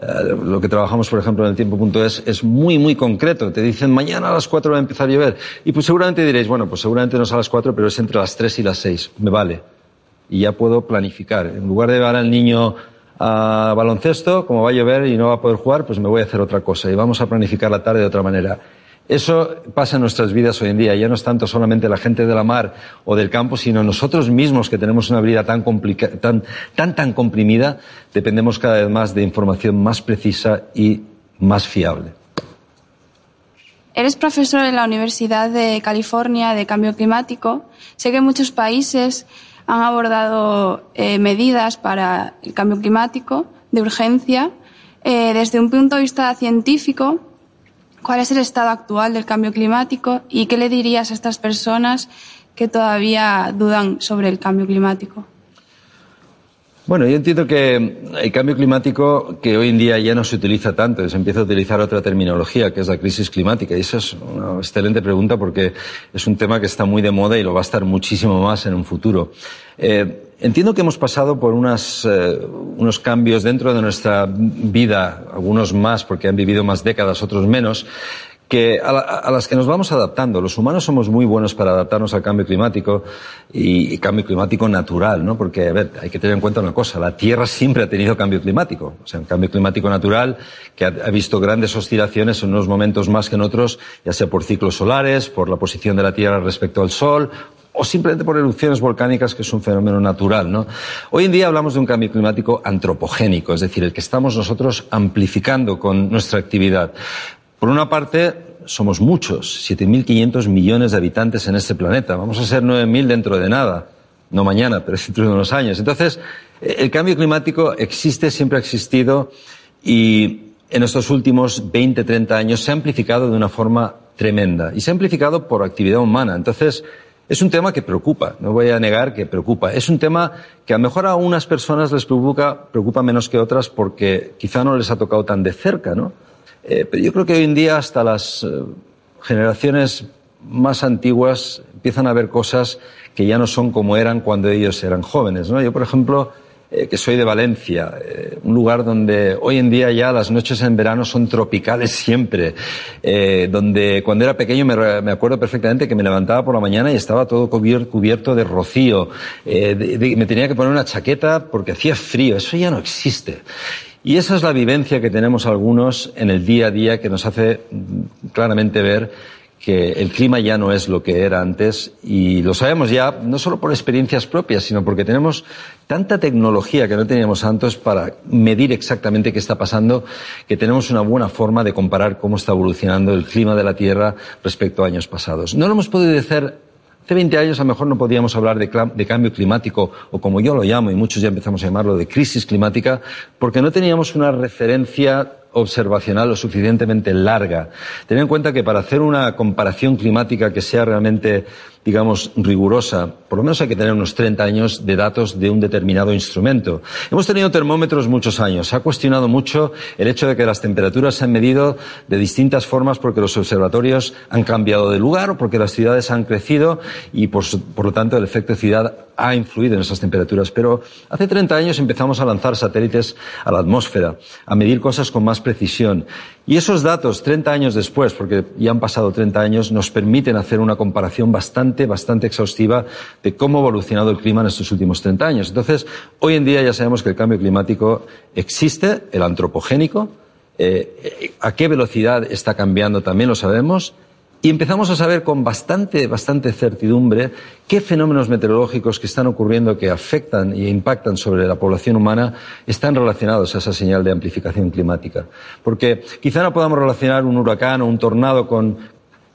eh, lo que trabajamos, por ejemplo, en el tiempo.es, es muy, muy concreto. Te dicen, mañana a las 4 va a empezar a llover. Y pues seguramente diréis, bueno, pues seguramente no es a las 4, pero es entre las 3 y las 6. Me vale. Y ya puedo planificar. En lugar de llevar al niño a baloncesto, como va a llover y no va a poder jugar, pues me voy a hacer otra cosa. Y vamos a planificar la tarde de otra manera. Eso pasa en nuestras vidas hoy en día. Ya no es tanto solamente la gente de la mar o del campo, sino nosotros mismos que tenemos una vida tan, tan, tan, tan comprimida, dependemos cada vez más de información más precisa y más fiable.
Eres profesor en la Universidad de California de Cambio Climático. Sé que muchos países han abordado eh, medidas para el cambio climático de urgencia. Eh, desde un punto de vista científico, cuál es el estado actual del cambio climático y qué le dirías a estas personas que todavía dudan sobre el cambio climático.
Bueno, yo entiendo que el cambio climático, que hoy en día ya no se utiliza tanto, se empieza a utilizar otra terminología, que es la crisis climática. Y esa es una excelente pregunta porque es un tema que está muy de moda y lo va a estar muchísimo más en un futuro. Eh, entiendo que hemos pasado por eh, unos cambios dentro de nuestra vida, algunos más porque han vivido más décadas, otros menos, que a, las que nos vamos adaptando. Los humanos somos muy buenos para adaptarnos al cambio climático y, cambio climático natural, ¿no? Porque, a ver, hay que tener en cuenta una cosa, la Tierra siempre ha tenido cambio climático, o sea, un cambio climático natural que ha, visto grandes oscilaciones en unos momentos más que en otros, ya sea por ciclos solares, por la posición de la Tierra respecto al Sol o simplemente por erupciones volcánicas, que es un fenómeno natural, ¿no? Hoy en día hablamos de un cambio climático antropogénico, es decir, el que estamos nosotros amplificando con nuestra actividad. Por una parte, somos muchos, 7.500 millones de habitantes en este planeta. Vamos a ser 9.000 dentro de nada. No mañana, pero dentro de unos años. Entonces, el cambio climático existe, siempre ha existido y en estos últimos 20, 30 años se ha amplificado de una forma tremenda. Y se ha amplificado por actividad humana. Entonces, es un tema que preocupa, no voy a negar que preocupa. Es un tema que a lo mejor a unas personas les preocupa, preocupa menos que otras porque quizá no les ha tocado tan de cerca, ¿no? Eh, pero yo creo que hoy en día hasta las eh, generaciones más antiguas empiezan a ver cosas que ya no son como eran cuando ellos eran jóvenes. ¿no? Yo, por ejemplo, eh, que soy de Valencia, un lugar donde hoy en día ya las noches en verano son tropicales siempre, donde cuando era pequeño me, acuerdo perfectamente que me levantaba por la mañana y estaba todo cubierto de rocío, me tenía que poner una chaqueta porque hacía frío, eso ya no existe. Y esa es la vivencia que tenemos algunos en el día a día que nos hace claramente ver que el clima ya no es lo que era antes y lo sabemos ya no solo por experiencias propias, sino porque tenemos tanta tecnología que no teníamos antes para medir exactamente qué está pasando, que tenemos una buena forma de comparar cómo está evolucionando el clima de la Tierra respecto a años pasados. No lo hemos podido hacer Hace 20 años a lo mejor no podíamos hablar de, de, cambio climático, o como yo lo llamo, y muchos ya empezamos a llamarlo, de crisis climática, porque no teníamos una referencia observacional lo suficientemente larga. Ten en cuenta que para hacer una comparación climática que sea realmente digamos, rigurosa, por lo menos hay que tener unos 30 años de datos de un determinado instrumento. Hemos tenido termómetros muchos años. Se ha cuestionado mucho el hecho de que las temperaturas se han medido de distintas formas porque los observatorios han cambiado de lugar o porque las ciudades han crecido y, por, por lo tanto, el efecto ciudad ha influido en esas temperaturas. Pero hace 30 años empezamos a lanzar satélites a la atmósfera, a medir cosas con más precisión. Y esos datos, 30 años después, porque ya han pasado 30 años, nos permiten hacer una comparación bastante, bastante exhaustiva de cómo ha evolucionado el clima en estos últimos 30 años. Entonces, hoy en día ya sabemos que el cambio climático existe, el antropogénico, eh, a qué velocidad está cambiando también lo sabemos, y empezamos a saber con bastante, bastante certidumbre qué fenómenos meteorológicos que están ocurriendo que afectan e impactan sobre la población humana están relacionados a esa señal de amplificación climática. Porque quizá no podamos relacionar un huracán o un tornado con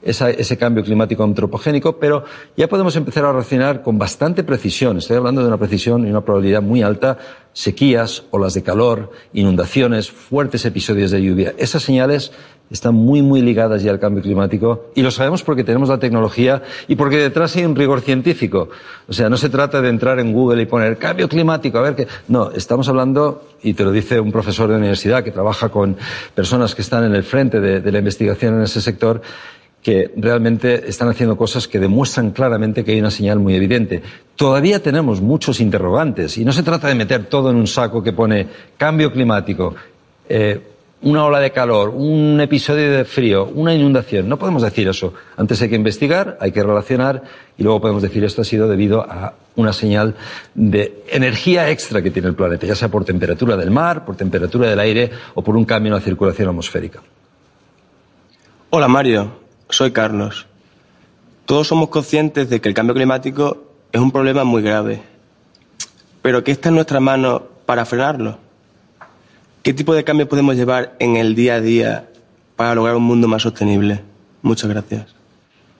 ese cambio climático antropogénico, pero ya podemos empezar a relacionar con bastante precisión, estoy hablando de una precisión y una probabilidad muy alta, sequías, olas de calor, inundaciones, fuertes episodios de lluvia. Esas señales están muy, muy ligadas ya al cambio climático y lo sabemos porque tenemos la tecnología y porque detrás hay un rigor científico. O sea, no se trata de entrar en Google y poner cambio climático, a ver qué. No, estamos hablando, y te lo dice un profesor de universidad que trabaja con personas que están en el frente de, la investigación en ese sector, que realmente están haciendo cosas que demuestran claramente que hay una señal muy evidente. Todavía tenemos muchos interrogantes y no se trata de meter todo en un saco que pone cambio climático. Eh, una ola de calor, un episodio de frío, una inundación. No podemos decir eso. Antes hay que investigar, hay que relacionar y luego podemos decir esto ha sido debido a una señal de energía extra que tiene el planeta, ya sea por temperatura del mar, por temperatura del aire o por un cambio en la circulación atmosférica.
Hola Mario, soy Carlos. Todos somos conscientes de que el cambio climático es un problema muy grave, pero ¿qué está en nuestras manos para frenarlo? ¿Qué tipo de cambio podemos llevar en el día a día para lograr un mundo más sostenible? Muchas gracias.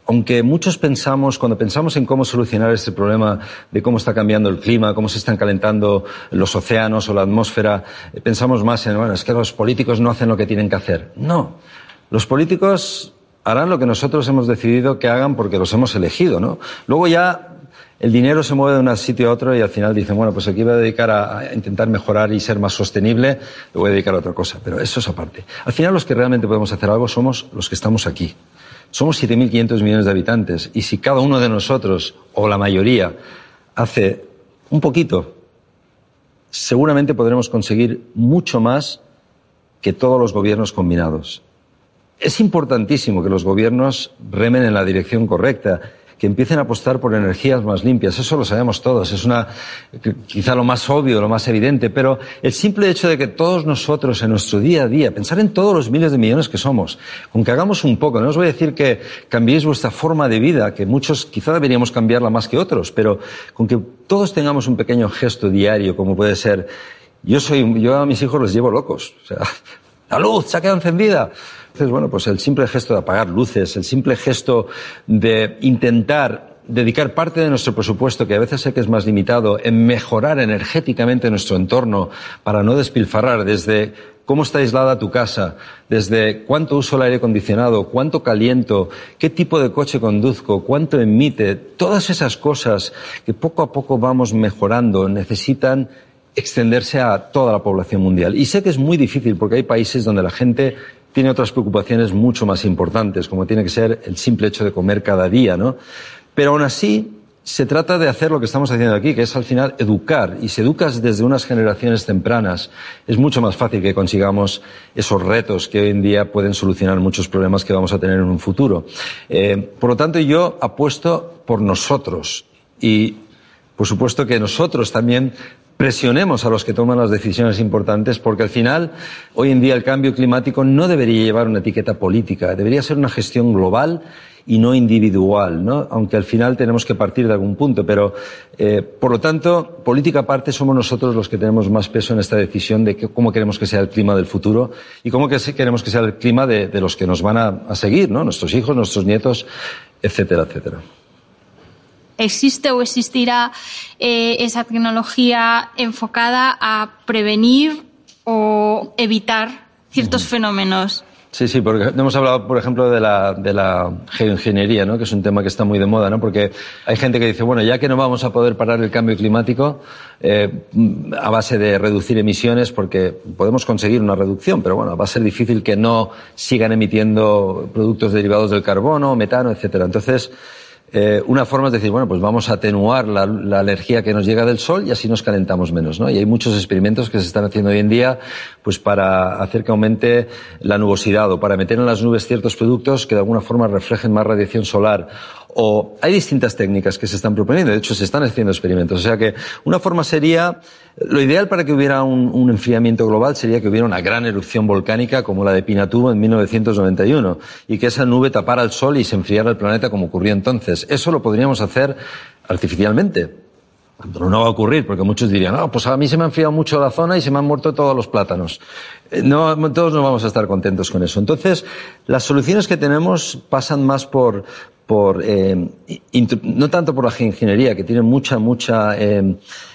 Aunque muchos pensamos, cuando pensamos en cómo solucionar este problema de cómo está cambiando el clima, cómo se están calentando los océanos o la atmósfera, eh, pensamos más en, bueno, es que los políticos no hacen lo que tienen que hacer. No. Los políticos harán lo que nosotros hemos decidido que hagan porque los hemos elegido, ¿no? Luego ya el dinero se mueve de un sitio a otro y al final dicen, bueno, pues aquí voy a dedicar a, intentar mejorar y ser más sostenible, le voy a dedicar a otra cosa. Pero eso es aparte. Al final los que realmente podemos hacer algo somos los que estamos aquí. Somos 7.500 millones de habitantes y si cada uno de nosotros, o la mayoría, hace un poquito, seguramente podremos conseguir mucho más que todos los gobiernos combinados. Es importantísimo que los gobiernos remen en la dirección correcta que empiecen a apostar por energías más limpias. Eso lo sabemos todos. Es una, quizá lo más obvio, lo más evidente, pero el simple hecho de que todos nosotros en nuestro día a día, pensar en todos los miles de millones que somos, con que hagamos un poco, no os voy a decir que cambiéis vuestra forma de vida, que muchos quizá deberíamos cambiarla más que otros, pero con que todos tengamos un pequeño gesto diario, como puede ser, yo soy, yo a mis hijos les llevo locos. O sea, la luz se ha quedado encendida. Entonces, bueno, pues el simple gesto de apagar luces, el simple gesto de intentar dedicar parte de nuestro presupuesto, que a veces sé que es más limitado, en mejorar energéticamente nuestro entorno para no despilfarrar desde cómo está aislada tu casa, desde cuánto uso el aire acondicionado, cuánto caliento, qué tipo de coche conduzco, cuánto emite, todas esas cosas que poco a poco vamos mejorando necesitan extenderse a toda la población mundial. Y sé que es muy difícil porque hay países donde la gente tiene otras preocupaciones mucho más importantes, como tiene que ser el simple hecho de comer cada día, ¿no? Pero aún así, se trata de hacer lo que estamos haciendo aquí, que es al final educar. Y si educas desde unas generaciones tempranas, es mucho más fácil que consigamos esos retos que hoy en día pueden solucionar muchos problemas que vamos a tener en un futuro. Eh, por lo tanto, yo apuesto por nosotros y por supuesto que nosotros también presionemos a los que toman las decisiones importantes, porque al final, hoy en día, el cambio climático no debería llevar una etiqueta política, debería ser una gestión global y no individual, ¿no? aunque al final tenemos que partir de algún punto. Pero, eh, por lo tanto, política aparte, somos nosotros los que tenemos más peso en esta decisión de cómo queremos que sea el clima del futuro y cómo queremos que sea el clima de, los que nos van a, seguir, ¿no? nuestros hijos, nuestros nietos, etcétera, etcétera.
¿Existe o existirá eh, esa tecnología enfocada a prevenir o evitar ciertos fenómenos?
Sí, sí, porque hemos hablado, por ejemplo, de la, de la geoingeniería, ¿no? que es un tema que está muy de moda, ¿no? porque hay gente que dice, bueno, ya que no vamos a poder parar el cambio climático eh, a base de reducir emisiones, porque podemos conseguir una reducción, pero bueno, va a ser difícil que no sigan emitiendo productos derivados del carbono, metano, etcétera. Entonces, eh, una forma es decir, bueno, pues vamos a atenuar la, la, energía que nos llega del sol y así nos calentamos menos, ¿no? Y hay muchos experimentos que se están haciendo hoy en día, pues para hacer que aumente la nubosidad o para meter en las nubes ciertos productos que de alguna forma reflejen más radiación solar o hay distintas técnicas que se están proponiendo, de hecho se están haciendo experimentos. O sea que una forma sería, lo ideal para que hubiera un, enfriamiento global sería que hubiera una gran erupción volcánica como la de Pinatubo en 1991 y que esa nube tapara el sol y se enfriara el planeta como ocurrió entonces. Eso lo podríamos hacer artificialmente. Pero no va a ocurrir, porque muchos dirían, no, pues a mí se me ha enfriado mucho la zona y se me han muerto todos los plátanos. Eh, no, todos no vamos a estar contentos con eso. Entonces, las soluciones que tenemos pasan más por, por eh, no tanto por la ingeniería, que tiene mucha, mucha, eh,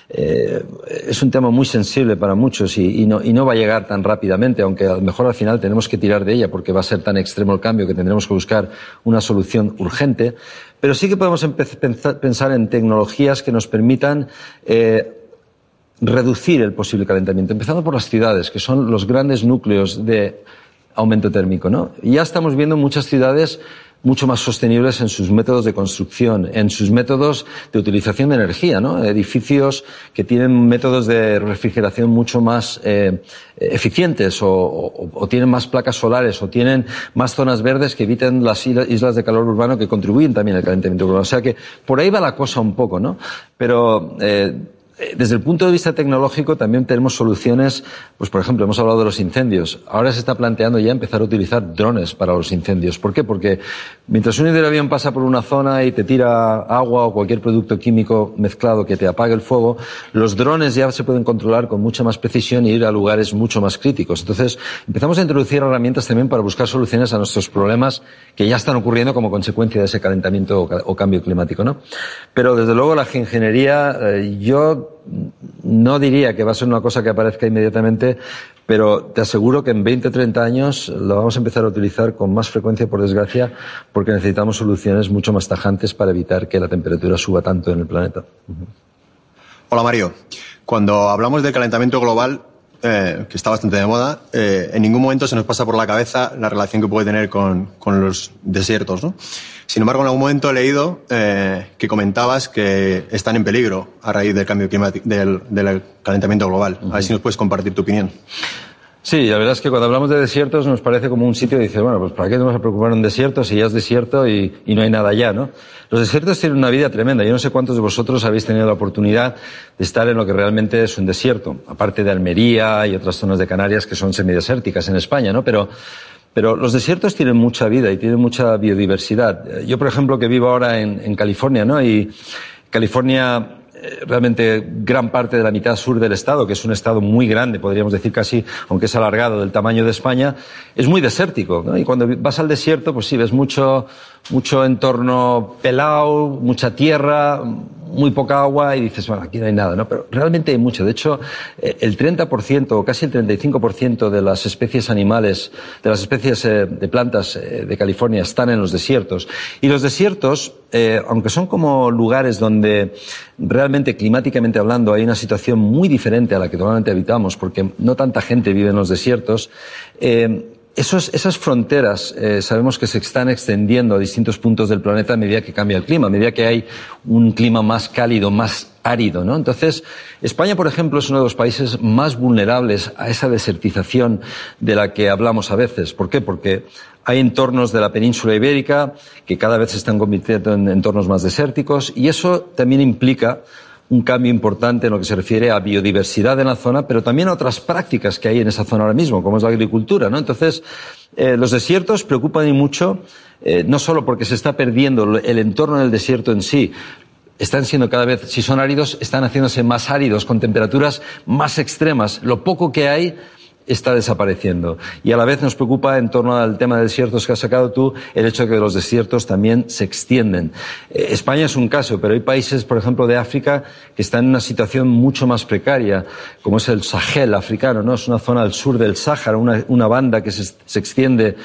eh, es un tema muy sensible para muchos y, no, va a llegar tan rápidamente, aunque a lo mejor al final tenemos que tirar de ella porque va a ser tan extremo el cambio que tendremos que buscar una solución urgente. Pero sí que podemos pensar en tecnologías que nos permitan eh, reducir el posible calentamiento, empezando por las ciudades, que son los grandes núcleos de aumento térmico. ¿no? Ya estamos viendo muchas ciudades mucho más sostenibles en sus métodos de construcción, en sus métodos de utilización de energía, ¿no? Edificios que tienen métodos de refrigeración mucho más eh, eficientes o, tienen más placas solares o tienen más zonas verdes que eviten las islas de calor urbano que contribuyen también al calentamiento global. O sea que por ahí va la cosa un poco, ¿no? Pero eh, desde el punto de vista tecnológico también tenemos soluciones, pues por ejemplo, hemos hablado de los incendios. Ahora se está planteando ya empezar a utilizar drones para los incendios. ¿Por qué? Porque mientras un hidroavión pasa por una zona y te tira agua o cualquier producto químico mezclado que te apague el fuego, los drones ya se pueden controlar con mucha más precisión y ir a lugares mucho más críticos. Entonces, empezamos a introducir herramientas también para buscar soluciones a nuestros problemas que ya están ocurriendo como consecuencia de ese calentamiento o, cambio climático, ¿no? Pero desde luego la ingeniería, eh, yo no diría que va a ser una cosa que aparezca inmediatamente, pero te aseguro que en 20 o 30 años lo vamos a empezar a utilizar con más frecuencia, por desgracia, porque necesitamos soluciones mucho más tajantes para evitar que la temperatura suba tanto en el planeta.
Hola Mario. Cuando hablamos del calentamiento global, eh, que está bastante de moda, eh, en ningún momento se nos pasa por la cabeza la relación que puede tener con, con los desiertos, ¿no? Sin embargo, en algún momento he leído eh, que comentabas que están en peligro a raíz del cambio climático, del, calentamiento global. A ver si nos puedes compartir tu opinión.
Sí, la verdad es que cuando hablamos de desiertos nos parece como un sitio que dice, bueno, pues ¿para qué nos vamos a preocupar un desierto si ya es desierto y, y, no hay nada allá, no? Los desiertos tienen una vida tremenda. Yo no sé cuántos de vosotros habéis tenido la oportunidad de estar en lo que realmente es un desierto, aparte de Almería y otras zonas de Canarias que son semidesérticas en España, ¿no? Pero pero los desiertos tienen mucha vida y tienen mucha biodiversidad. Yo, por ejemplo, que vivo ahora en, California, ¿no? Y California eh, realmente gran parte de la mitad sur del estado, que es un estado muy grande, podríamos decir casi, aunque es alargado del tamaño de España, es muy desértico. Y cuando vas al desierto, pues sí, ves mucho, mucho entorno pelado, mucha tierra, muy poca agua y dices, bueno, aquí no hay nada, ¿no? Pero realmente hay mucho. De hecho, eh, el 30% o casi el 35% de las especies animales, de las especies eh, de plantas eh, de California están en los desiertos. Y los desiertos, aunque son como lugares donde realmente climáticamente hablando hay una situación muy diferente a la que normalmente habitamos, porque no tanta gente vive en los desiertos, esas fronteras eh, sabemos que se están extendiendo a distintos puntos del planeta a medida que cambia el clima, a medida que hay un clima más cálido, más árido, ¿no? Entonces, España, por ejemplo, es uno de los países más vulnerables a esa desertización de la que hablamos a veces. ¿Por qué? Porque hay entornos de la península ibérica que cada vez se están convirtiendo en entornos más desérticos y eso también implica un cambio importante en lo que se refiere a biodiversidad en la zona, pero también a otras prácticas que hay en esa zona ahora mismo, como es la agricultura, ¿no? Entonces, eh, los desiertos preocupan y mucho, eh, no solo porque se está perdiendo el entorno del desierto en sí, están siendo cada vez, si son áridos, están haciéndose más áridos, con temperaturas más extremas. Lo poco que hay está desapareciendo. Y a la vez nos preocupa, en torno al tema de desiertos que has sacado tú, el hecho de que los desiertos también se extienden. Eh, España es un caso, pero hay países, por ejemplo, de África que están en una situación mucho más precaria, como es el Sahel africano, ¿no? Es una zona al sur del Sáhara, una, una banda que se, se extiende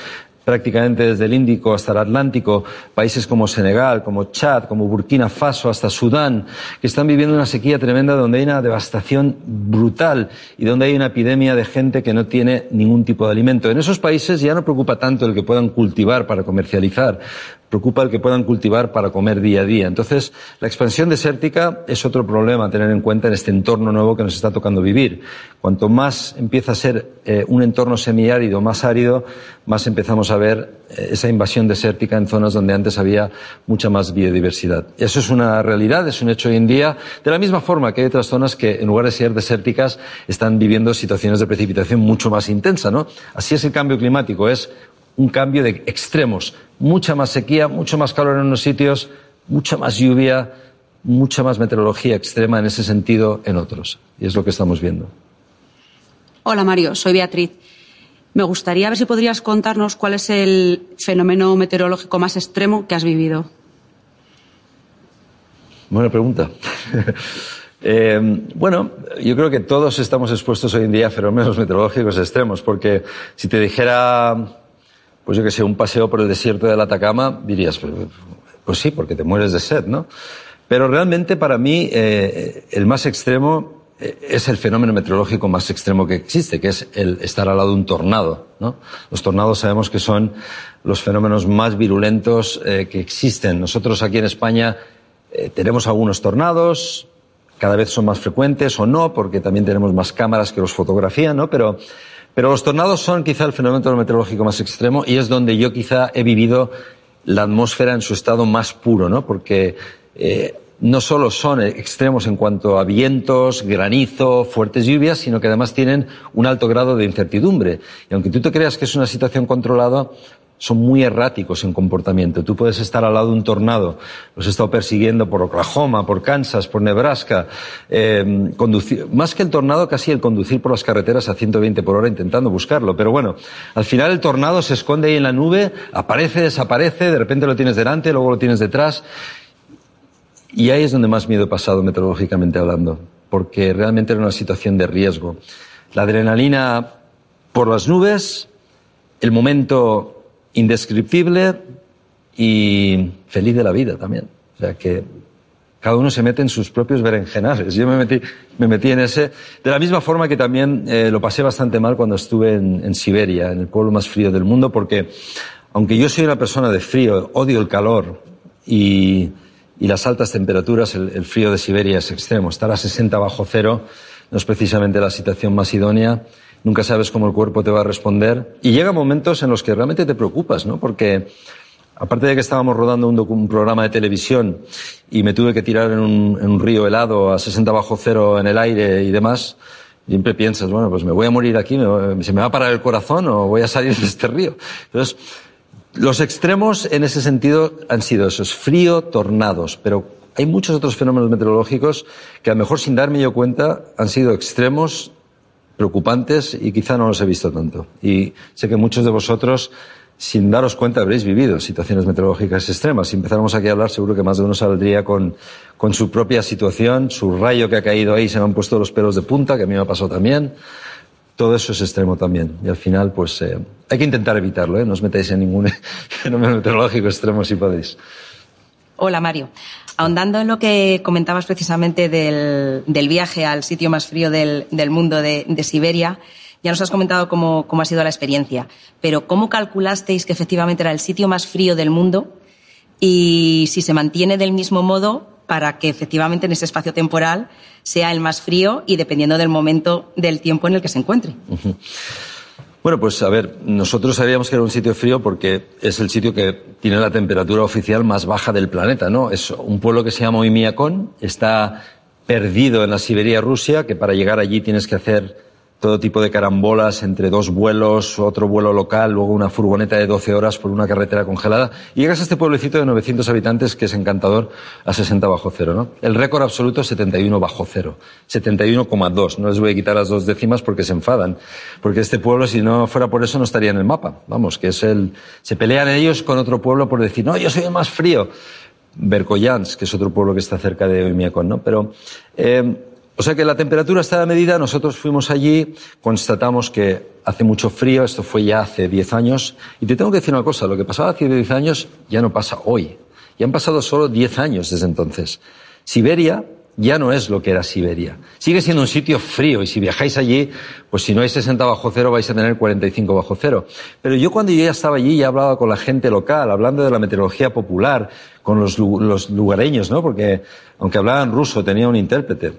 prácticamente desde el Índico hasta el Atlántico, países como Senegal, como Chad, como Burkina Faso, hasta Sudán, que están viviendo una sequía tremenda donde hay una devastación brutal y donde hay una epidemia de gente que no tiene ningún tipo de alimento. En esos países ya no preocupa tanto el que puedan cultivar para comercializar, preocupa el que puedan cultivar para comer día a día. Entonces, la expansión desértica es otro problema a tener en cuenta en este entorno nuevo que nos está tocando vivir. Cuanto más empieza a ser eh, un entorno semiárido, más árido, más empezamos a ver eh, esa invasión desértica en zonas donde antes había mucha más biodiversidad. Eso es una realidad, es un hecho hoy en día, de la misma forma que hay otras zonas que, en lugar de ser desérticas, están viviendo situaciones de precipitación mucho más intensa. Así es el cambio climático, es un cambio de extremos. Mucha más sequía, mucho más calor en unos sitios, mucha más lluvia, mucha más meteorología extrema en ese sentido en otros. Y es lo que estamos viendo.
Hola Mario, soy Beatriz. Me gustaría ver si podrías contarnos cuál es el fenómeno meteorológico más extremo que has vivido.
Buena pregunta. Eh, bueno, yo creo que todos estamos expuestos hoy en día a fenómenos meteorológicos extremos, porque si te dijera pues yo que sé, un paseo por el desierto del Atacama, dirías, pues, sí, porque te mueres de sed, ¿no? Pero realmente para mí eh, el más extremo eh, es el fenómeno meteorológico más extremo que existe, que es el estar al lado de un tornado, ¿no? Los tornados sabemos que son los fenómenos más virulentos eh, que existen. Nosotros aquí en España tenemos algunos tornados, cada vez son más frecuentes o no, porque también tenemos más cámaras que los fotografían, ¿no? Pero pero los tornados son quizá el fenómeno meteorológico más extremo y es donde yo quizá he vivido la atmósfera en su estado más puro, ¿no? Porque eh, no solo son extremos en cuanto a vientos, granizo, fuertes lluvias, sino que además tienen un alto grado de incertidumbre. Y aunque tú te creas que es una situación controlada, son muy erráticos en comportamiento. Tú puedes estar al lado de un tornado, los he estado persiguiendo por Oklahoma, por Kansas, por Nebraska, eh, conducir, más que el tornado, casi el conducir por las carreteras a 120 por hora intentando buscarlo. Pero bueno, al final el tornado se esconde ahí en la nube, aparece, desaparece, de repente lo tienes delante, luego lo tienes detrás. Y ahí es donde más miedo he pasado meteorológicamente hablando, porque realmente era una situación de riesgo. La adrenalina por las nubes, el momento indescriptible y feliz de la vida también. O sea que cada uno se mete en sus propios berenjenales. Yo me metí, me metí en ese, de la misma forma que también eh, lo pasé bastante mal cuando estuve en, en, Siberia, en el pueblo más frío del mundo, porque aunque yo soy una persona de frío, odio el calor y, y las altas temperaturas, el, el, frío de Siberia es extremo. Estar a 60 bajo cero no es precisamente la situación más idónea nunca sabes cómo el cuerpo te va a responder. Y llega momentos en los que realmente te preocupas, ¿no? Porque aparte de que estábamos rodando un, programa de televisión y me tuve que tirar en un, río helado a 60 bajo cero en el aire y demás, siempre piensas, bueno, pues me voy a morir aquí, se me va a parar el corazón o voy a salir de este río. Entonces, los extremos en ese sentido han sido esos, frío, tornados, pero hay muchos otros fenómenos meteorológicos que a lo mejor sin darme yo cuenta han sido extremos preocupantes y quizá no los he visto tanto. Y sé que muchos de vosotros, sin daros cuenta, habréis vivido situaciones meteorológicas extremas. Si empezáramos aquí a hablar, seguro que más de uno saldría con, con su propia situación, su rayo que ha caído ahí, se me han puesto los pelos de punta, que a mí me ha pasado también. Todo eso es extremo también. Y al final, pues, eh, hay que intentar evitarlo, ¿eh? No os metáis en ningún fenómeno meteorológico extremo si podéis.
Hola, Mario. Ahondando en lo que comentabas precisamente del, del viaje al sitio más frío del, del mundo de, Siberia, ya nos has comentado cómo, cómo, ha sido la experiencia, pero ¿cómo calculasteis que efectivamente era el sitio más frío del mundo y si se mantiene del mismo modo para que efectivamente en ese espacio temporal sea el más frío y dependiendo del momento del tiempo en el que se encuentre?
Bueno, pues a ver, nosotros sabíamos que era un sitio frío porque es el sitio que tiene la temperatura oficial más baja del planeta, ¿no? Es un pueblo que se llama Oymyakon, está perdido en la Siberia Rusia, que para llegar allí tienes que hacer todo tipo de carambolas entre dos vuelos, otro vuelo local, luego una furgoneta de 12 horas por una carretera congelada. Llegas a este pueblecito de 900 habitantes que es encantador a 60 bajo cero, ¿no? El récord absoluto es 71 bajo cero. 71,2. No les voy a quitar las dos décimas porque se enfadan. Porque este pueblo, si no fuera por eso, no estaría en el mapa. Vamos, que es el... Se pelean ellos con otro pueblo por decir, no, yo soy el más frío. Berkoyans, que es otro pueblo que está cerca de Oymyakon, ¿no? Pero, eh, o sea que la temperatura está a medida, nosotros fuimos allí, constatamos que hace mucho frío, esto fue ya hace 10 años, y te tengo que decir una cosa, lo que pasaba hace 10 años ya no pasa hoy, ya han pasado solo 10 años desde entonces. Siberia ya no es lo que era Siberia. Sigue siendo un sitio frío y si viajáis allí, pues si no hay 60 bajo cero vais a tener 45 bajo cero. Pero yo cuando yo ya estaba allí ya hablaba con la gente local, hablando de la meteorología popular, con los, los lugareños, ¿no? Porque aunque hablaban ruso tenía un intérprete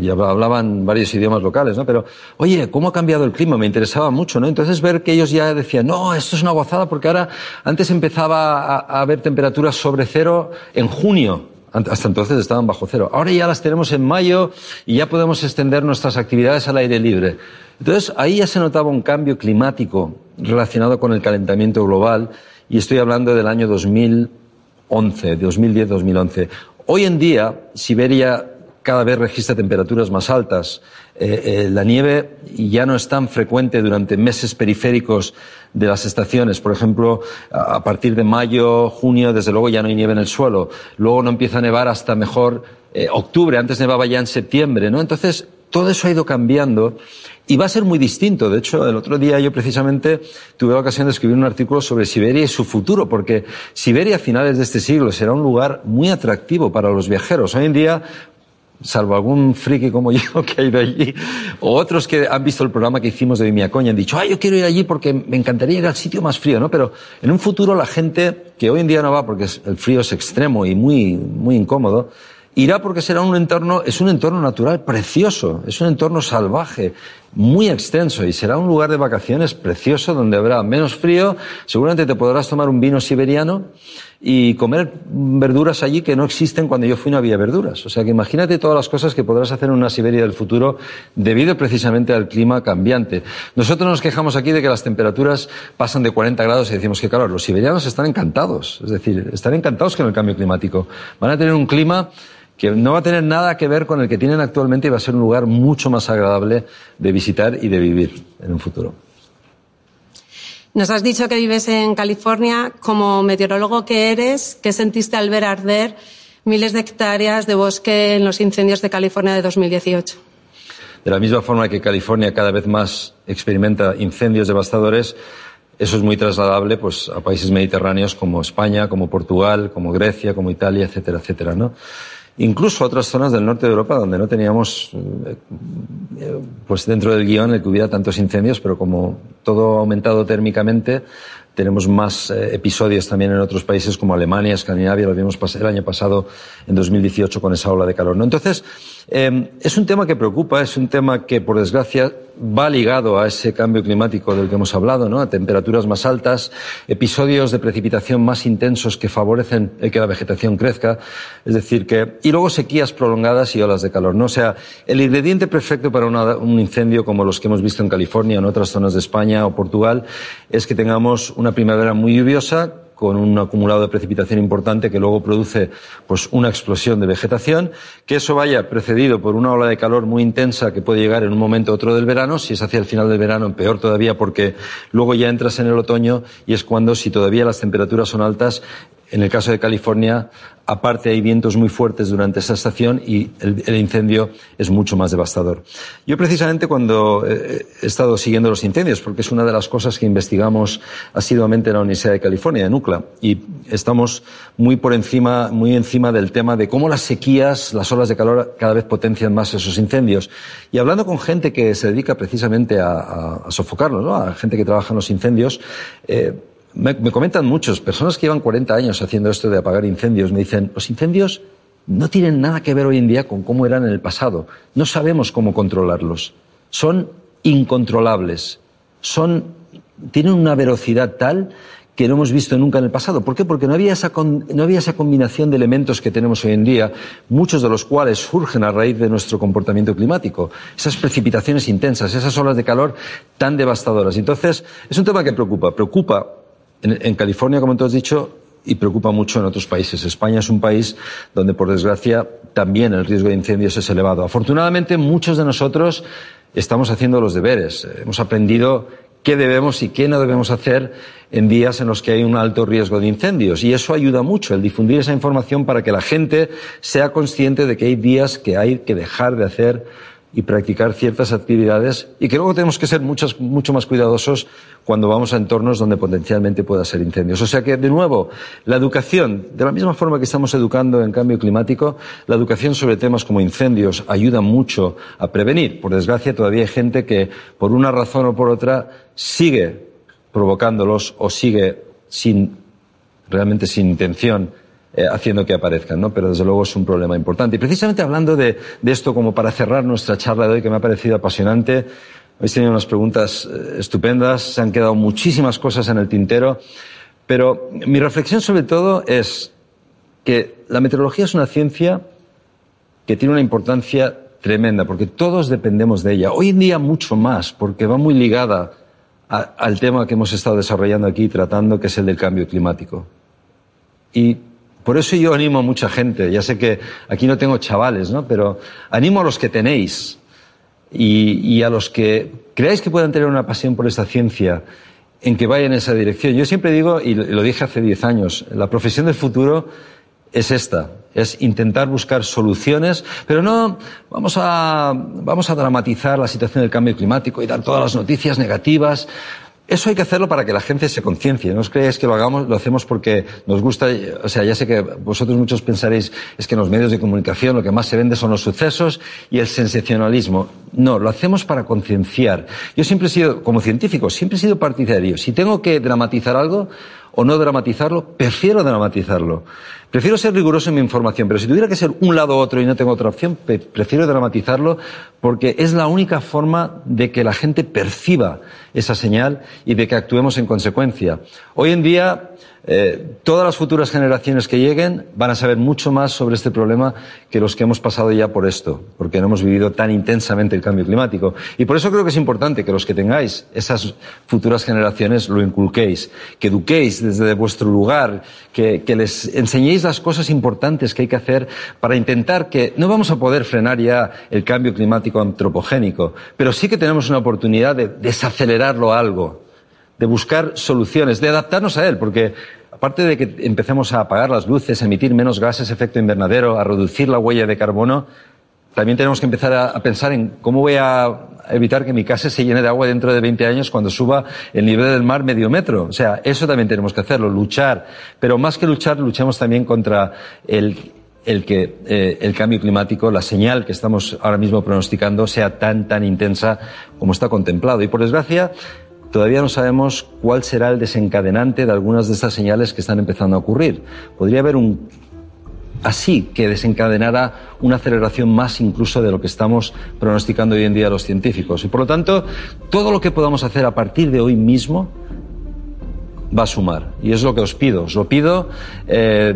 ya hablaban varios idiomas locales, ¿no? Pero, oye, ¿cómo ha cambiado el clima? Me interesaba mucho, ¿no? Entonces ver que ellos ya decían, no, esto es una gozada porque ahora, antes empezaba a, haber temperaturas sobre cero en junio. Hasta entonces estaban bajo cero. Ahora ya las tenemos en mayo y ya podemos extender nuestras actividades al aire libre. Entonces ahí ya se notaba un cambio climático relacionado con el calentamiento global y estoy hablando del año 2011, 2010-2011. Hoy en día, Siberia cada vez registra temperaturas más altas. Eh, eh, la nieve ya no es tan frecuente durante meses periféricos de las estaciones. Por ejemplo, a partir de mayo, junio, desde luego ya no hay nieve en el suelo. Luego no empieza a nevar hasta mejor eh, octubre. Antes nevaba ya en septiembre, ¿no? Entonces, todo eso ha ido cambiando y va a ser muy distinto. De hecho, el otro día yo precisamente tuve la ocasión de escribir un artículo sobre Siberia y su futuro, porque Siberia a finales de este siglo será un lugar muy atractivo para los viajeros. Hoy en día salvo algún friki como yo que ha ido allí, o otros que han visto el programa que hicimos de Vimiacoña han dicho, ay, yo quiero ir allí porque me encantaría ir al sitio más frío, ¿no? Pero en un futuro la gente que hoy en día no va porque el frío es extremo y muy, muy incómodo, irá porque será un entorno, es un entorno natural precioso, es un entorno salvaje, muy extenso y será un lugar de vacaciones precioso donde habrá menos frío, seguramente te podrás tomar un vino siberiano y comer verduras allí que no existen cuando yo fui no había verduras. O sea que imagínate todas las cosas que podrás hacer en una Siberia del futuro debido precisamente al clima cambiante. Nosotros nos quejamos aquí de que las temperaturas pasan de 40 grados y decimos que claro, los siberianos están encantados, es decir, están encantados con el cambio climático. Van a tener un clima que no va a tener nada que ver con el que tienen actualmente y va a ser un lugar mucho más agradable de visitar y de vivir en un futuro.
Nos has dicho que vives en California. Como meteorólogo que eres, ¿qué sentiste al ver arder miles de hectáreas de bosque en los incendios de California de 2018?
De la misma forma que California cada vez más experimenta incendios devastadores, eso es muy trasladable pues, a países mediterráneos como España, como Portugal, como Grecia, como Italia, etcétera, etcétera, ¿no? Incluso otras zonas del norte de Europa donde no teníamos, eh, pues dentro del guion el que hubiera tantos incendios, pero como todo ha aumentado térmicamente, tenemos más eh, episodios también en otros países como Alemania, Escandinavia, lo vimos el año pasado en 2018 con esa ola de calor. ¿no? Entonces, eh, es un tema que preocupa, es un tema que, por desgracia, va ligado a ese cambio climático del que hemos hablado, ¿no? A temperaturas más altas, episodios de precipitación más intensos que favorecen el que la vegetación crezca, es decir que, y luego sequías prolongadas y olas de calor, ¿no? O sea, el ingrediente perfecto para un incendio como los que hemos visto en California o en otras zonas de España o Portugal es que tengamos una primavera muy lluviosa, con un acumulado de precipitación importante que luego produce pues una explosión de vegetación, que eso vaya precedido por una ola de calor muy intensa que puede llegar en un momento u otro del verano, si es hacia el final del verano, peor todavía porque luego ya entras en el otoño y es cuando, si todavía las temperaturas son altas, en el caso de California, aparte hay vientos muy fuertes durante esa estación y el, incendio es mucho más devastador. Yo precisamente cuando he estado siguiendo los incendios, porque es una de las cosas que investigamos asiduamente en la Universidad de California, en UCLA, y estamos muy por encima, muy encima del tema de cómo las sequías, las olas de calor cada vez potencian más esos incendios. Y hablando con gente que se dedica precisamente a, sofocarlos, ¿no? a gente que trabaja en los incendios, eh, me, comentan muchos, personas que llevan 40 años haciendo esto de apagar incendios, me dicen, los incendios no tienen nada que ver hoy en día con cómo eran en el pasado. No sabemos cómo controlarlos. Son incontrolables. Son, tienen una velocidad tal que no hemos visto nunca en el pasado. ¿Por qué? Porque no había, esa no había esa combinación de elementos que tenemos hoy en día, muchos de los cuales surgen a raíz de nuestro comportamiento climático. Esas precipitaciones intensas, esas olas de calor tan devastadoras. Entonces, es un tema que preocupa. Preocupa en, California, como tú has dicho, y preocupa mucho en otros países. España es un país donde, por desgracia, también el riesgo de incendios es elevado. Afortunadamente, muchos de nosotros estamos haciendo los deberes. Hemos aprendido qué debemos y qué no debemos hacer en días en los que hay un alto riesgo de incendios. Y eso ayuda mucho, el difundir esa información para que la gente sea consciente de que hay días que hay que dejar de hacer y practicar ciertas actividades y que luego tenemos que ser mucho más cuidadosos cuando vamos a entornos donde potencialmente pueda ser incendios. O sea que, de nuevo, la educación, de la misma forma que estamos educando en cambio climático, la educación sobre temas como incendios ayuda mucho a prevenir. Por desgracia, todavía hay gente que, por una razón o por otra, sigue provocándolos o sigue sin, realmente sin intención eh, haciendo que aparezcan, ¿no? Pero desde luego es un problema importante. Y precisamente hablando de, esto como para cerrar nuestra charla de hoy, que me ha parecido apasionante, habéis tenido unas preguntas eh, estupendas, se han quedado muchísimas cosas en el tintero, pero mi reflexión sobre todo es que la meteorología es una ciencia que tiene una importancia tremenda, porque todos dependemos de ella. Hoy en día mucho más, porque va muy ligada al tema que hemos estado desarrollando aquí, tratando, que es el del cambio climático. Y por eso yo animo a mucha gente, ya sé que aquí no tengo chavales, ¿no? Pero animo a los que tenéis y, a los que creáis que puedan tener una pasión por esta ciencia en que vayan en esa dirección. Yo siempre digo, y lo dije hace diez años, la profesión del futuro es esta, es intentar buscar soluciones, pero no vamos a, vamos a dramatizar la situación del cambio climático y dar todas las noticias negativas. Eso hay que hacerlo para que la gente se conciencie. No os creáis que lo hagamos, lo hacemos porque nos gusta. O sea, ya sé que vosotros muchos pensaréis es que en los medios de comunicación lo que más se vende son los sucesos y el sensacionalismo. No, lo hacemos para concienciar. Yo siempre he sido, como científico, siempre he sido partidario. Si tengo que dramatizar algo o no dramatizarlo, prefiero dramatizarlo. Prefiero ser riguroso en mi información, pero si tuviera que ser un lado u otro y no tengo otra opción, prefiero dramatizarlo porque es la única forma de que la gente perciba esa señal y de que actuemos en consecuencia. Hoy en día, eh, todas las futuras generaciones que lleguen van a saber mucho más sobre este problema que los que hemos pasado ya por esto, porque no hemos vivido tan intensamente el cambio climático. Y por eso creo que es importante que los que tengáis esas futuras generaciones lo inculquéis, que eduquéis desde vuestro lugar, que, que les enseñéis las cosas importantes que hay que hacer para intentar que no vamos a poder frenar ya el cambio climático antropogénico, pero sí que tenemos una oportunidad de desacelerarlo algo de buscar soluciones, de adaptarnos a él, porque aparte de que empecemos a apagar las luces, a emitir menos gases efecto invernadero, a reducir la huella de carbono, también tenemos que empezar a, pensar en cómo voy a evitar que mi casa se llene de agua dentro de 20 años cuando suba el nivel del mar medio metro. O sea, eso también tenemos que hacerlo, luchar. Pero más que luchar, luchamos también contra el, que eh, el cambio climático, la señal que estamos ahora mismo pronosticando, sea tan, tan intensa como está contemplado. Y por desgracia, Todavía no sabemos cuál será el desencadenante de algunas de estas señales que están empezando a ocurrir. Podría haber un así que desencadenara una aceleración más incluso de lo que estamos pronosticando hoy en día los científicos. Y por lo tanto, todo lo que podamos hacer a partir de hoy mismo va a sumar. Y es lo que os pido. Os lo pido eh,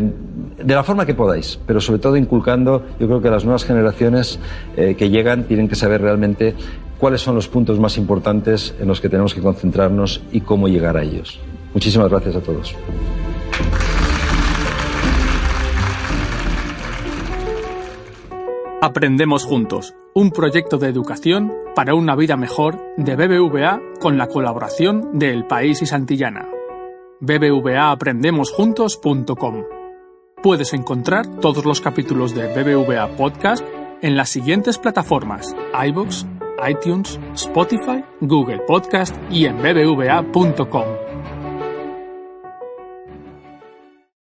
de la forma que podáis, pero sobre todo inculcando, yo creo que las nuevas generaciones eh, que llegan tienen que saber realmente cuáles son los puntos más importantes en los que tenemos que concentrarnos y cómo llegar a ellos. Muchísimas gracias a todos.
Aprendemos juntos, un proyecto de educación para una vida mejor de BBVA con la colaboración de El País y Santillana. bbvaaprendemosjuntos.com. Puedes encontrar todos los capítulos de BBVA Podcast en las siguientes plataformas: iBox, iTunes, Spotify, Google Podcast y en bbva.com.